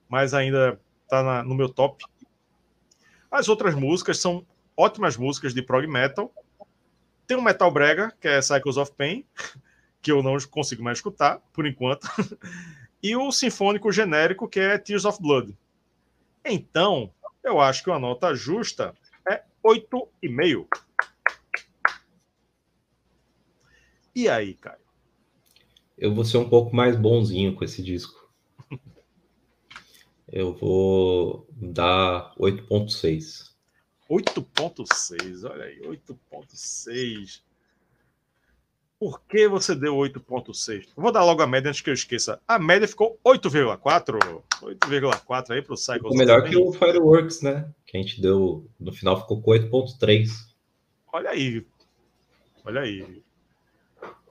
mas ainda está no meu top. As outras músicas são ótimas músicas de prog metal. Tem um metal brega, que é Cycles of Pain, que eu não consigo mais escutar, por enquanto. e o sinfônico genérico, que é Tears of Blood. Então, eu acho que uma nota justa 8,5. E aí, Caio? Eu vou ser um pouco mais bonzinho com esse disco. Eu vou dar 8.6. 8.6, olha aí, 8.6. Por que você deu 8.6? Vou dar logo a média antes que eu esqueça. A média ficou 8,4. 8,4 aí para o Cycles. Melhor que o Fireworks, né? Que a gente deu. No final ficou com 8,3. Olha aí. Olha aí.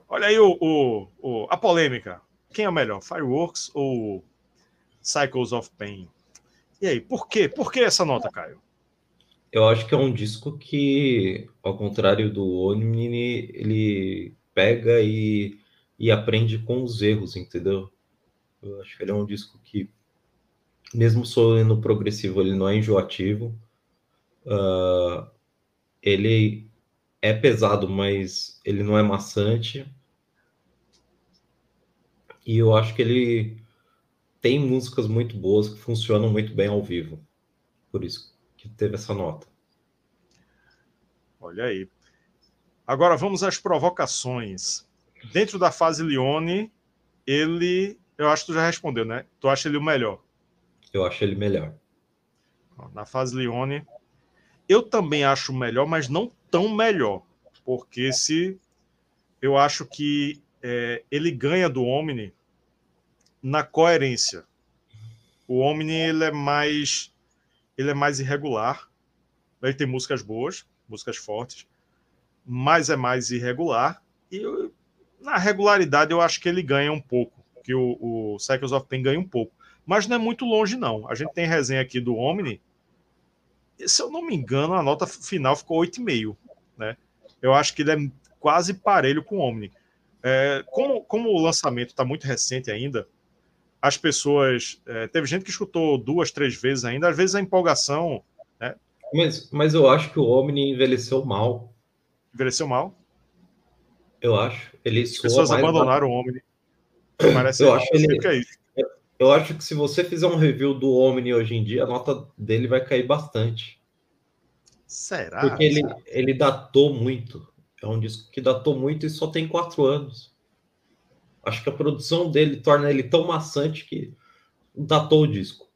Olha aí o, o, o, a polêmica. Quem é o melhor, Fireworks ou Cycles of Pain? E aí, por quê? Por que essa nota, Caio? Eu acho que é um disco que, ao contrário do Omni, ele pega e, e aprende com os erros, entendeu? Eu acho que ele é um disco que, mesmo sendo progressivo, ele não é enjoativo. Uh, ele é pesado, mas ele não é maçante. E eu acho que ele tem músicas muito boas que funcionam muito bem ao vivo. Por isso que teve essa nota. Olha aí. Agora vamos às provocações. Dentro da fase Lione, ele. Eu acho que tu já respondeu, né? Tu acha ele o melhor? Eu acho ele melhor. Na fase Lione, eu também acho melhor, mas não tão melhor. Porque se. Eu acho que é, ele ganha do Omni na coerência. O Omni ele é mais ele é mais irregular. Ele tem músicas boas, músicas fortes, mas é mais irregular. E eu, na regularidade eu acho que ele ganha um pouco, que o, o Cycles of Pain ganha um pouco. Mas não é muito longe, não. A gente tem resenha aqui do Omni. Se eu não me engano, a nota final ficou 8,5. Né? Eu acho que ele é quase parelho com o Omni. É, como, como o lançamento está muito recente ainda, as pessoas. É, teve gente que escutou duas, três vezes ainda, às vezes a empolgação. Né? Mas, mas eu acho que o Omni envelheceu mal. Envelheceu mal? Eu acho. Ele as pessoas abandonaram o Omni. Parece eu acho ele, que é isso. Eu acho que se você fizer um review do Omni hoje em dia, a nota dele vai cair bastante. Será? Porque ele, ele datou muito. É um disco que datou muito e só tem quatro anos. Acho que a produção dele torna ele tão maçante que datou o disco.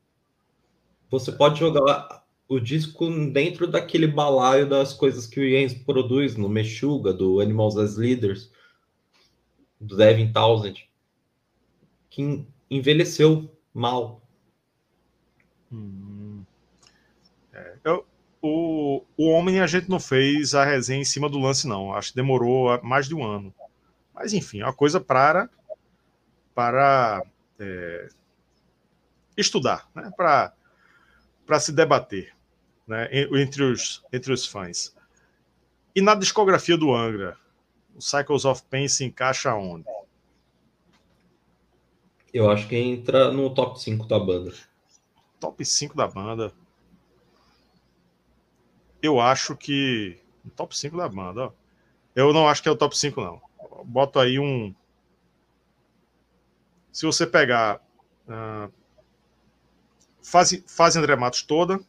Você pode jogar o disco dentro daquele balaio das coisas que o Jens produz no Meshuga, do Animals as Leaders, do Devin Townsend, que envelheceu mal. Hum. É, eu, o, o Omni a gente não fez a resenha em cima do lance, não. Acho que demorou mais de um ano. Mas enfim, é uma coisa para, para é, estudar, né? para, para se debater né? entre, os, entre os fãs. E na discografia do Angra, o Cycles of Pain se encaixa onde? Eu acho que entra no top 5 da banda. Top 5 da banda eu acho que. Top 5 da banda, ó. Eu não acho que é o top 5, não. Boto aí um. Se você pegar. Uh, fase, fase André Matos toda,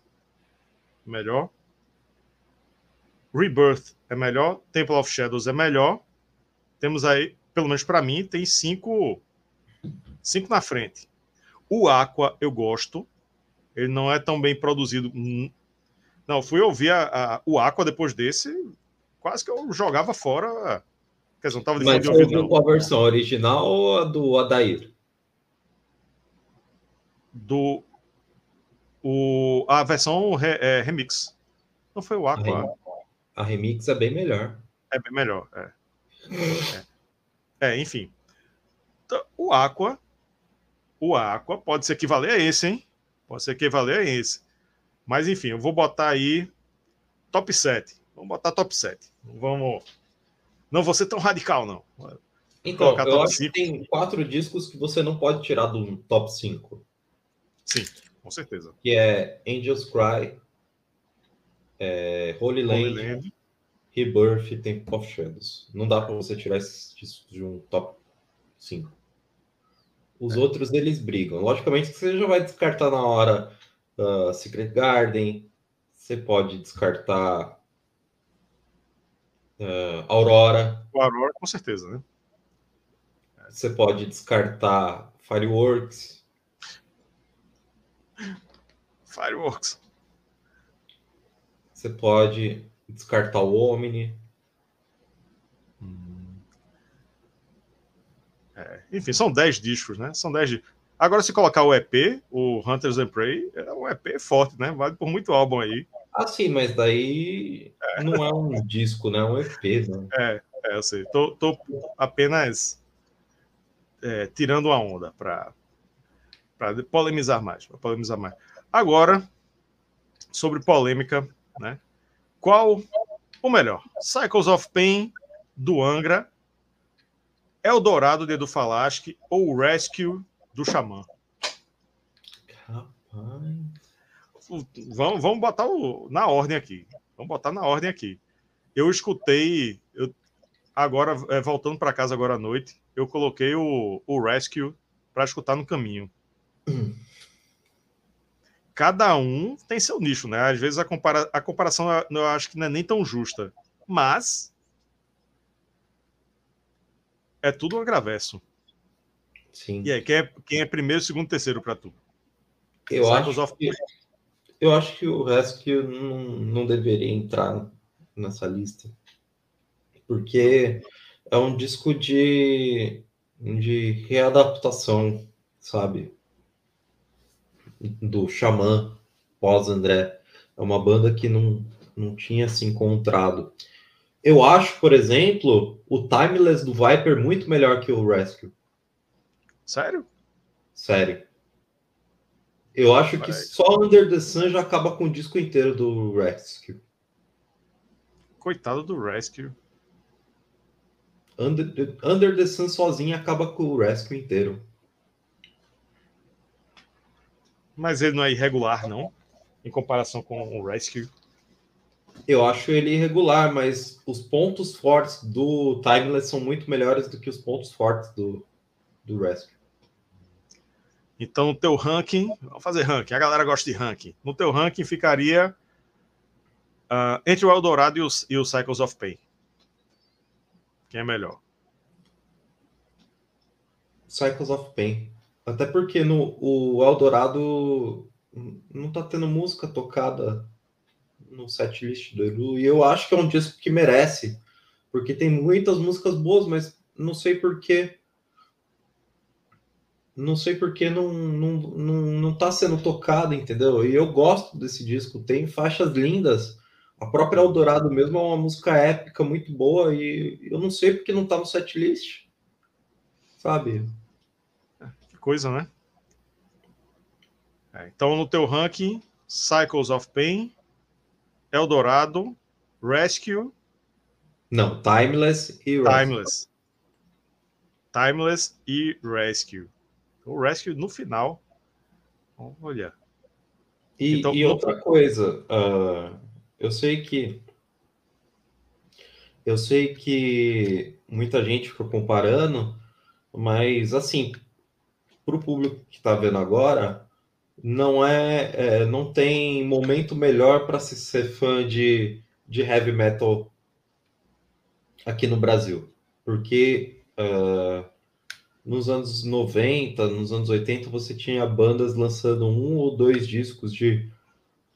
melhor. Rebirth é melhor. Temple of Shadows é melhor. Temos aí, pelo menos para mim, tem cinco, cinco na frente. O Aqua eu gosto. Ele não é tão bem produzido não, fui ouvir a, a, o Aqua depois desse, quase que eu jogava fora. Quer dizer, não tava de Mas ouviu qual a versão original ou a do Adair? Do. O, a versão re, é, remix. Não foi o Aqua. A, a, remix é bem melhor. É bem melhor, é. é. é enfim. Então, o Aqua. O Aqua pode se equivaler a esse, hein? Pode se equivaler a esse. Mas enfim, eu vou botar aí top 7. Vamos botar top 7. Vamos. Não vou ser tão radical, não. Então, eu acho 5. que tem quatro discos que você não pode tirar do top 5. Sim, com certeza. Que é Angels Cry, é, Holy, Land, Holy Land, Rebirth e Temple of Shadows. Não dá para você tirar esses discos de um top 5. Os é. outros, eles brigam. Logicamente, você já vai descartar na hora uh, Secret Garden, você pode descartar uh, Aurora. O Aurora, com certeza, né? Você pode descartar Fireworks. Fireworks. Você pode descartar o Omni. Hum. É, enfim, são 10 discos, né? São 10 discos. Agora, se colocar o EP, o Hunters and Prey, é um EP forte, né? Vale por muito álbum aí. Ah, sim, mas daí é. não é um disco, né? É um EP, né? É, é eu sei. Tô, tô apenas é, tirando a onda para polemizar mais, para polemizar mais. Agora, sobre polêmica, né? Qual, ou melhor, Cycles of Pain do Angra, Eldorado de Edu Falaschi ou Rescue do Xamã. Rapaz. Vamos, vamos botar o, na ordem aqui. Vamos botar na ordem aqui. Eu escutei, eu, agora, é, voltando para casa agora à noite, eu coloquei o, o Rescue para escutar no caminho. Cada um tem seu nicho, né? Às vezes a, compara, a comparação eu acho que não é nem tão justa. Mas é tudo um agraverso. Sim. E aí, quem é, quem é primeiro, segundo, terceiro para tu? Eu acho, que, eu acho que o Rescue não, não deveria entrar nessa lista. Porque é um disco de, de readaptação, sabe? Do Xamã, pós-André. É uma banda que não, não tinha se encontrado. Eu acho, por exemplo, o Timeless do Viper muito melhor que o Rescue. Sério? Sério. Eu acho que só Under the Sun já acaba com o disco inteiro do Rescue. Coitado do Rescue. Under, Under the Sun sozinho acaba com o Rescue inteiro. Mas ele não é irregular, não? Em comparação com o Rescue. Eu acho ele irregular, mas os pontos fortes do Timeless são muito melhores do que os pontos fortes do, do Rescue. Então, no teu ranking, vamos fazer ranking, a galera gosta de ranking. No teu ranking ficaria uh, entre o Eldorado e o, e o Cycles of Pain. Quem é melhor? Cycles of Pain. Até porque no o Eldorado não tá tendo música tocada no setlist do Elu, e eu acho que é um disco que merece, porque tem muitas músicas boas, mas não sei porquê. Não sei porque não, não, não, não tá sendo tocado, entendeu? E eu gosto desse disco, tem faixas lindas. A própria Eldorado mesmo é uma música épica, muito boa, e eu não sei porque não tá no setlist. Sabe? Coisa, né? É, então, no teu ranking, Cycles of Pain, Eldorado, Rescue. Não, Timeless e Rescue. Timeless. Timeless e Rescue. O Rescue no final. Vamos olhar. E, então, e outra coisa, uh, eu sei que eu sei que muita gente fica comparando, mas assim, para o público que está vendo agora, não é, é, não tem momento melhor para se ser fã de, de heavy metal aqui no Brasil, porque uh, nos anos 90, nos anos 80, você tinha bandas lançando um ou dois discos de,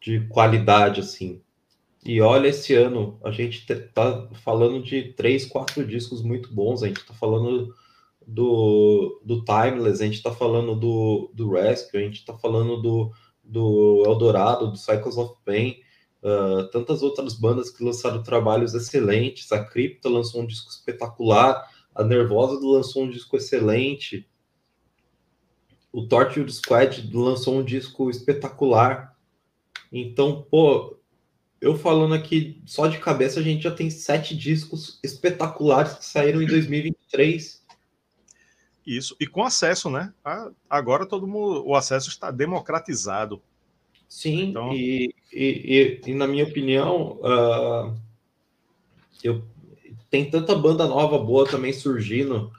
de qualidade, assim. E olha, esse ano a gente tá falando de três, quatro discos muito bons. A gente tá falando do, do Timeless, a gente tá falando do, do Rescue, a gente tá falando do, do Eldorado, do Cycles of Pain, uh, tantas outras bandas que lançaram trabalhos excelentes. A Crypto lançou um disco espetacular. A Nervosa lançou um disco excelente. O Torture Squad lançou um disco espetacular. Então, pô, eu falando aqui só de cabeça, a gente já tem sete discos espetaculares que saíram em 2023. Isso, e com acesso, né? Agora todo mundo, o acesso está democratizado. Sim, então... e, e, e, e na minha opinião, uh, eu tem tanta banda nova boa também surgindo,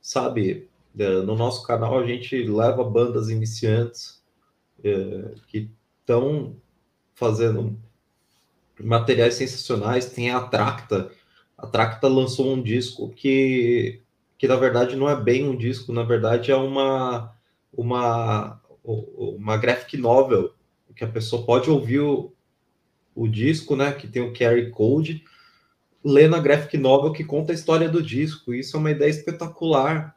sabe? No nosso canal a gente leva bandas iniciantes é, que estão fazendo materiais sensacionais. Tem a Tracta. A Tracta lançou um disco que, que na verdade não é bem um disco, na verdade é uma, uma, uma graphic novel que a pessoa pode ouvir o, o disco, né? Que tem o QR Code lendo a graphic novel que conta a história do disco. Isso é uma ideia espetacular.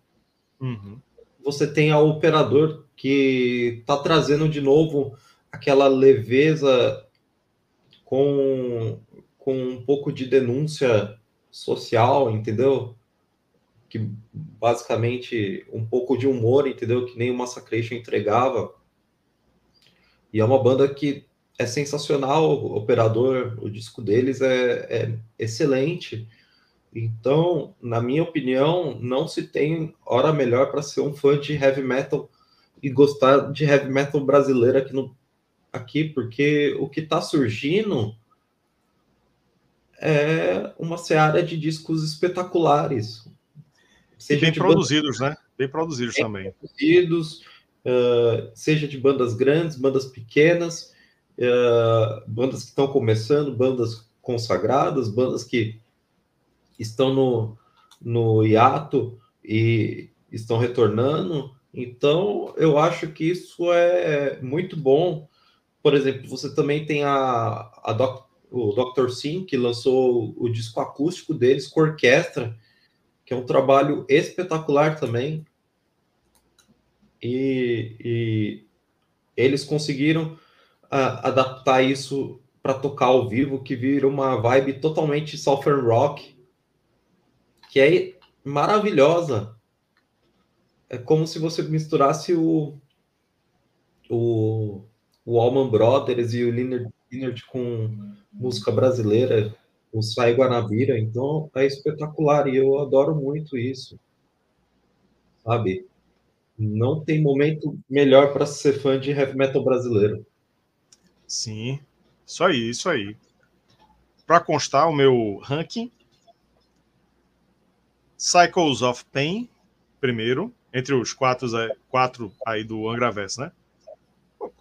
Uhum. Você tem a operador que está trazendo de novo aquela leveza com, com um pouco de denúncia social, entendeu? Que basicamente um pouco de humor, entendeu? Que nem o Massacration entregava. E é uma banda que é sensacional, o operador, o disco deles é, é excelente. Então, na minha opinião, não se tem hora melhor para ser um fã de heavy metal e gostar de heavy metal brasileiro aqui, no, aqui porque o que está surgindo é uma seara de discos espetaculares. Seja bem produzidos, bandas, né? Bem produzidos bem também. Produzidos, uh, seja de bandas grandes, bandas pequenas, uh, bandas que estão começando, bandas consagradas, bandas que estão no, no hiato, e estão retornando. Então, eu acho que isso é muito bom. Por exemplo, você também tem a, a Doc, o Dr. Sim, que lançou o disco acústico deles com orquestra, que é um trabalho espetacular também. E, e eles conseguiram uh, adaptar isso para tocar ao vivo, que vira uma vibe totalmente Southern Rock, que é maravilhosa. É como se você misturasse o, o, o Allman Brothers e o Leonard, Leonard com música brasileira, o Sai Guanabira. Então é espetacular e eu adoro muito isso. Sabe? Não tem momento melhor para ser fã de heavy metal brasileiro. Sim, isso aí, isso aí. Para constar o meu ranking, Cycles of Pain, primeiro, entre os quatro, quatro aí do Angraverse, né?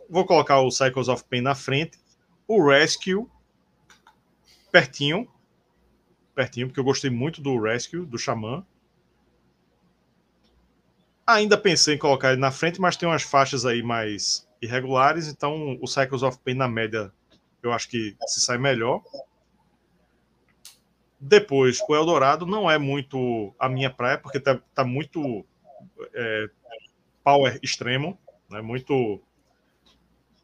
Vou colocar o Cycles of Pain na frente, o Rescue pertinho, pertinho, porque eu gostei muito do Rescue, do Xamã. Ainda pensei em colocar ele na frente, mas tem umas faixas aí mais irregulares, então o Cycles of Pain na média eu acho que se sai melhor. Depois, o Eldorado não é muito a minha praia, porque tá, tá muito é, power extremo, né? muito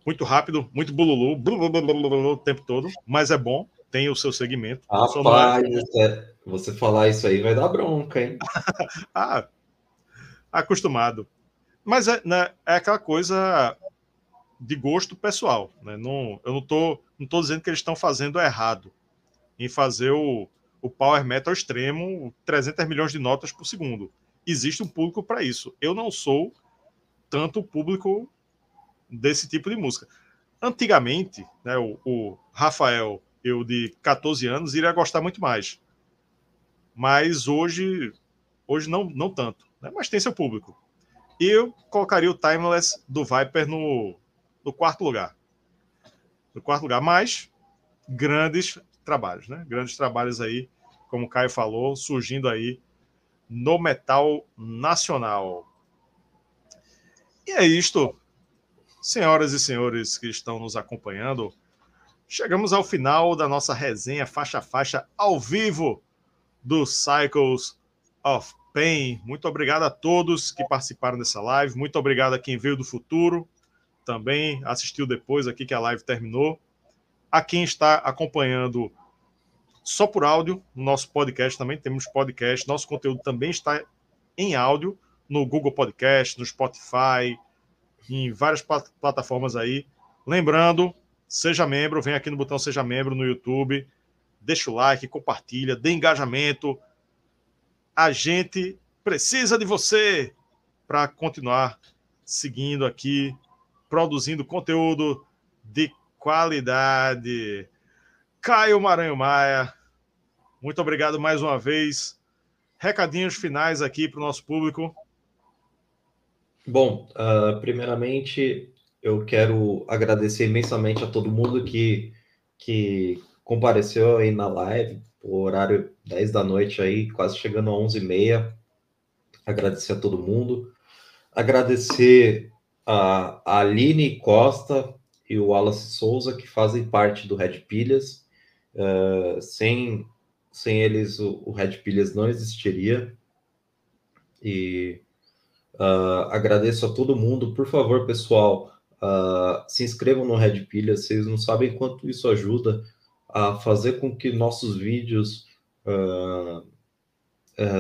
muito rápido, muito bululu, bululu, o tempo todo, mas é bom, tem o seu segmento. Rapaz, é, você falar isso aí vai dar bronca, hein? ah, acostumado. Mas é, né, é aquela coisa de gosto pessoal. Né? Não, eu não estou não tô dizendo que eles estão fazendo errado em fazer o, o power metal extremo, 300 milhões de notas por segundo. Existe um público para isso. Eu não sou tanto público desse tipo de música. Antigamente, né, o, o Rafael, eu de 14 anos, iria gostar muito mais. Mas hoje, hoje não, não tanto. Né? Mas tem seu público. E eu colocaria o Timeless do Viper no, no quarto lugar. No quarto lugar, mas grandes trabalhos, né? Grandes trabalhos aí, como o Caio falou, surgindo aí no metal nacional. E é isto, senhoras e senhores que estão nos acompanhando. Chegamos ao final da nossa resenha faixa a faixa ao vivo do Cycles of Pain. Muito obrigado a todos que participaram dessa live. Muito obrigado a quem veio do futuro também assistiu depois aqui que a live terminou. A quem está acompanhando só por áudio, no nosso podcast também temos podcast. Nosso conteúdo também está em áudio no Google Podcast, no Spotify, em várias plataformas aí. Lembrando, seja membro, vem aqui no botão seja membro no YouTube, deixa o like, compartilha, dê engajamento. A gente precisa de você para continuar seguindo aqui produzindo conteúdo de qualidade. Caio Maranhão Maia, muito obrigado mais uma vez. Recadinhos finais aqui para o nosso público. Bom, uh, primeiramente eu quero agradecer imensamente a todo mundo que, que compareceu aí na live, o horário 10 da noite aí, quase chegando a 11h30. Agradecer a todo mundo. Agradecer a Aline Costa e o Wallace Souza, que fazem parte do Red Pilhas. Uh, sem, sem eles, o, o, Red Pilhas não existiria. E uh, agradeço a todo mundo. Por favor, pessoal, uh, se inscrevam no Red Pilhas. Vocês não sabem quanto isso ajuda a fazer com que nossos vídeos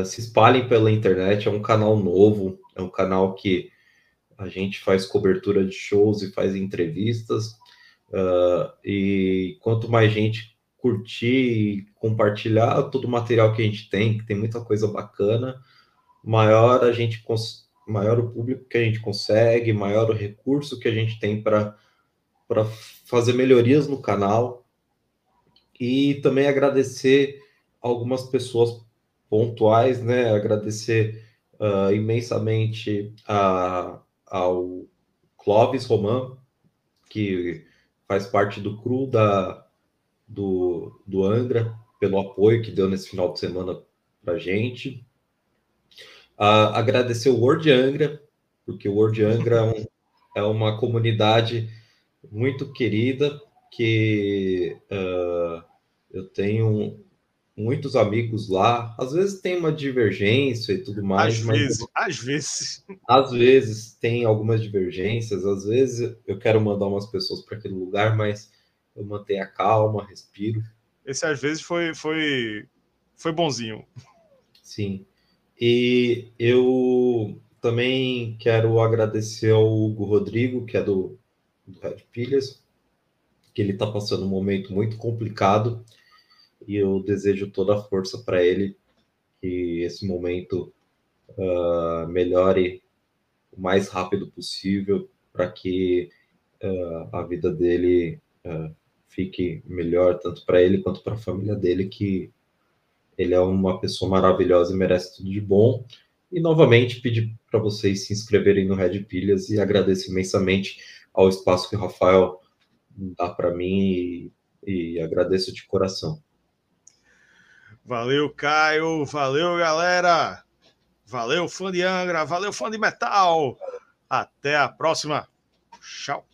se espalhem pela internet. É um canal novo, é um canal que a gente faz cobertura de shows e faz entrevistas. Uh, e quanto mais gente curtir e compartilhar todo o material que a gente tem, que tem muita coisa bacana, maior a gente maior o público que a gente consegue, maior o recurso que a gente tem para fazer melhorias no canal. E também agradecer algumas pessoas pontuais, né? Agradecer uh, imensamente a ao Clóvis Roman, que faz parte do CRU da, do, do Angra, pelo apoio que deu nesse final de semana para gente. Uh, agradecer o World Angra, porque o World Angra é, um, é, uma comunidade muito querida, que uh, eu tenho muitos amigos lá. Às vezes tem uma divergência e tudo mais. Às mas vezes, às vezes. Às vezes tem algumas divergências, às vezes eu quero mandar umas pessoas para aquele lugar, mas eu mantenho a calma, respiro. Esse às vezes foi, foi, foi bonzinho. Sim. E eu também quero agradecer ao Hugo Rodrigo, que é do, do Red Pilhas, que ele está passando um momento muito complicado e eu desejo toda a força para ele que esse momento uh, melhore o mais rápido possível para que uh, a vida dele uh, fique melhor tanto para ele quanto para a família dele que ele é uma pessoa maravilhosa e merece tudo de bom e novamente pedir para vocês se inscreverem no Red Pilhas e agradeço imensamente ao espaço que o Rafael dá para mim e, e agradeço de coração. Valeu, Caio. Valeu, galera. Valeu, fã de Angra. Valeu, fã de metal. Até a próxima. Tchau.